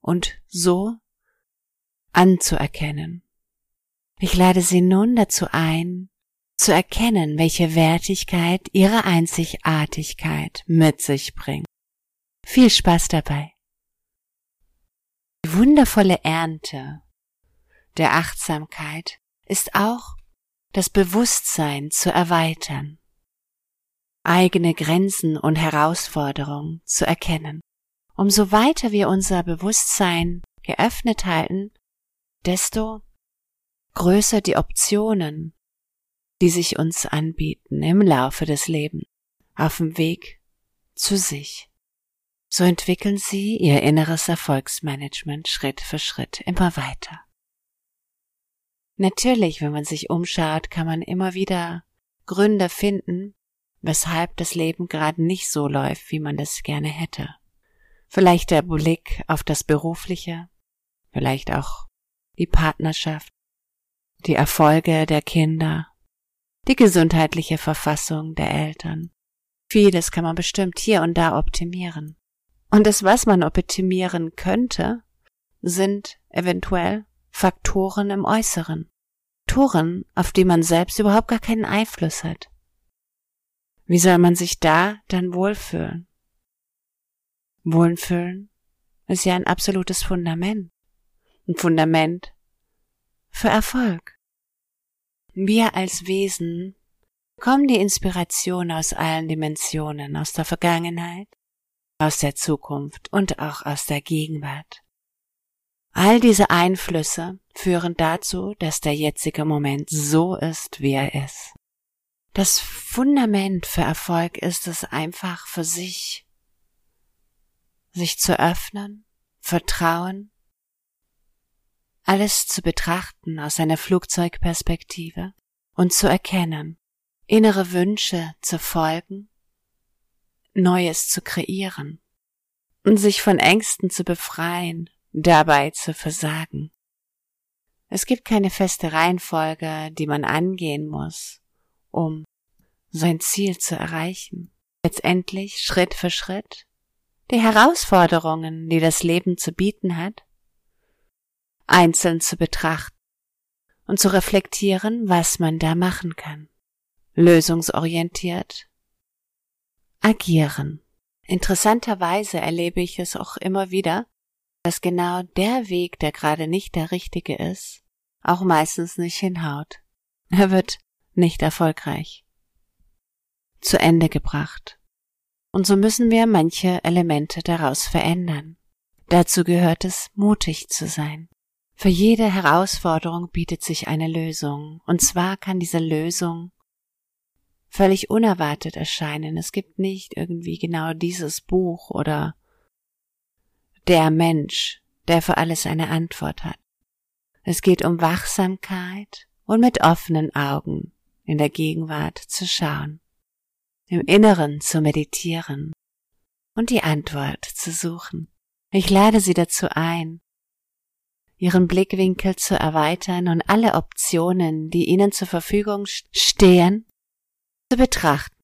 und so anzuerkennen. Ich lade Sie nun dazu ein, zu erkennen, welche Wertigkeit Ihre Einzigartigkeit mit sich bringt. Viel Spaß dabei. Die wundervolle Ernte der Achtsamkeit ist auch das Bewusstsein zu erweitern, eigene Grenzen und Herausforderungen zu erkennen. Umso weiter wir unser Bewusstsein geöffnet halten, desto größer die Optionen, die sich uns anbieten im Laufe des Lebens, auf dem Weg zu sich. So entwickeln Sie Ihr inneres Erfolgsmanagement Schritt für Schritt immer weiter. Natürlich, wenn man sich umschaut, kann man immer wieder Gründe finden, weshalb das Leben gerade nicht so läuft, wie man das gerne hätte. Vielleicht der Blick auf das Berufliche, vielleicht auch die Partnerschaft, die Erfolge der Kinder, die gesundheitliche Verfassung der Eltern. Vieles kann man bestimmt hier und da optimieren. Und das, was man optimieren könnte, sind eventuell Faktoren im Äußeren. Faktoren, auf die man selbst überhaupt gar keinen Einfluss hat. Wie soll man sich da dann wohlfühlen? Wohlfühlen ist ja ein absolutes Fundament. Ein Fundament für Erfolg. Wir als Wesen bekommen die Inspiration aus allen Dimensionen, aus der Vergangenheit, aus der Zukunft und auch aus der Gegenwart. All diese Einflüsse führen dazu, dass der jetzige Moment so ist, wie er ist. Das Fundament für Erfolg ist es einfach für sich, sich zu öffnen, vertrauen, alles zu betrachten aus einer Flugzeugperspektive und zu erkennen, innere Wünsche zu folgen, Neues zu kreieren und sich von Ängsten zu befreien dabei zu versagen. Es gibt keine feste Reihenfolge, die man angehen muss, um sein Ziel zu erreichen. Letztendlich Schritt für Schritt die Herausforderungen, die das Leben zu bieten hat, einzeln zu betrachten und zu reflektieren, was man da machen kann. Lösungsorientiert. Agieren. Interessanterweise erlebe ich es auch immer wieder, dass genau der Weg, der gerade nicht der richtige ist, auch meistens nicht hinhaut. Er wird nicht erfolgreich. Zu Ende gebracht. Und so müssen wir manche Elemente daraus verändern. Dazu gehört es, mutig zu sein. Für jede Herausforderung bietet sich eine Lösung, und zwar kann diese Lösung völlig unerwartet erscheinen. Es gibt nicht irgendwie genau dieses Buch oder der Mensch, der für alles eine Antwort hat. Es geht um Wachsamkeit und mit offenen Augen in der Gegenwart zu schauen, im Inneren zu meditieren und die Antwort zu suchen. Ich lade Sie dazu ein, Ihren Blickwinkel zu erweitern und alle Optionen, die Ihnen zur Verfügung stehen, zu betrachten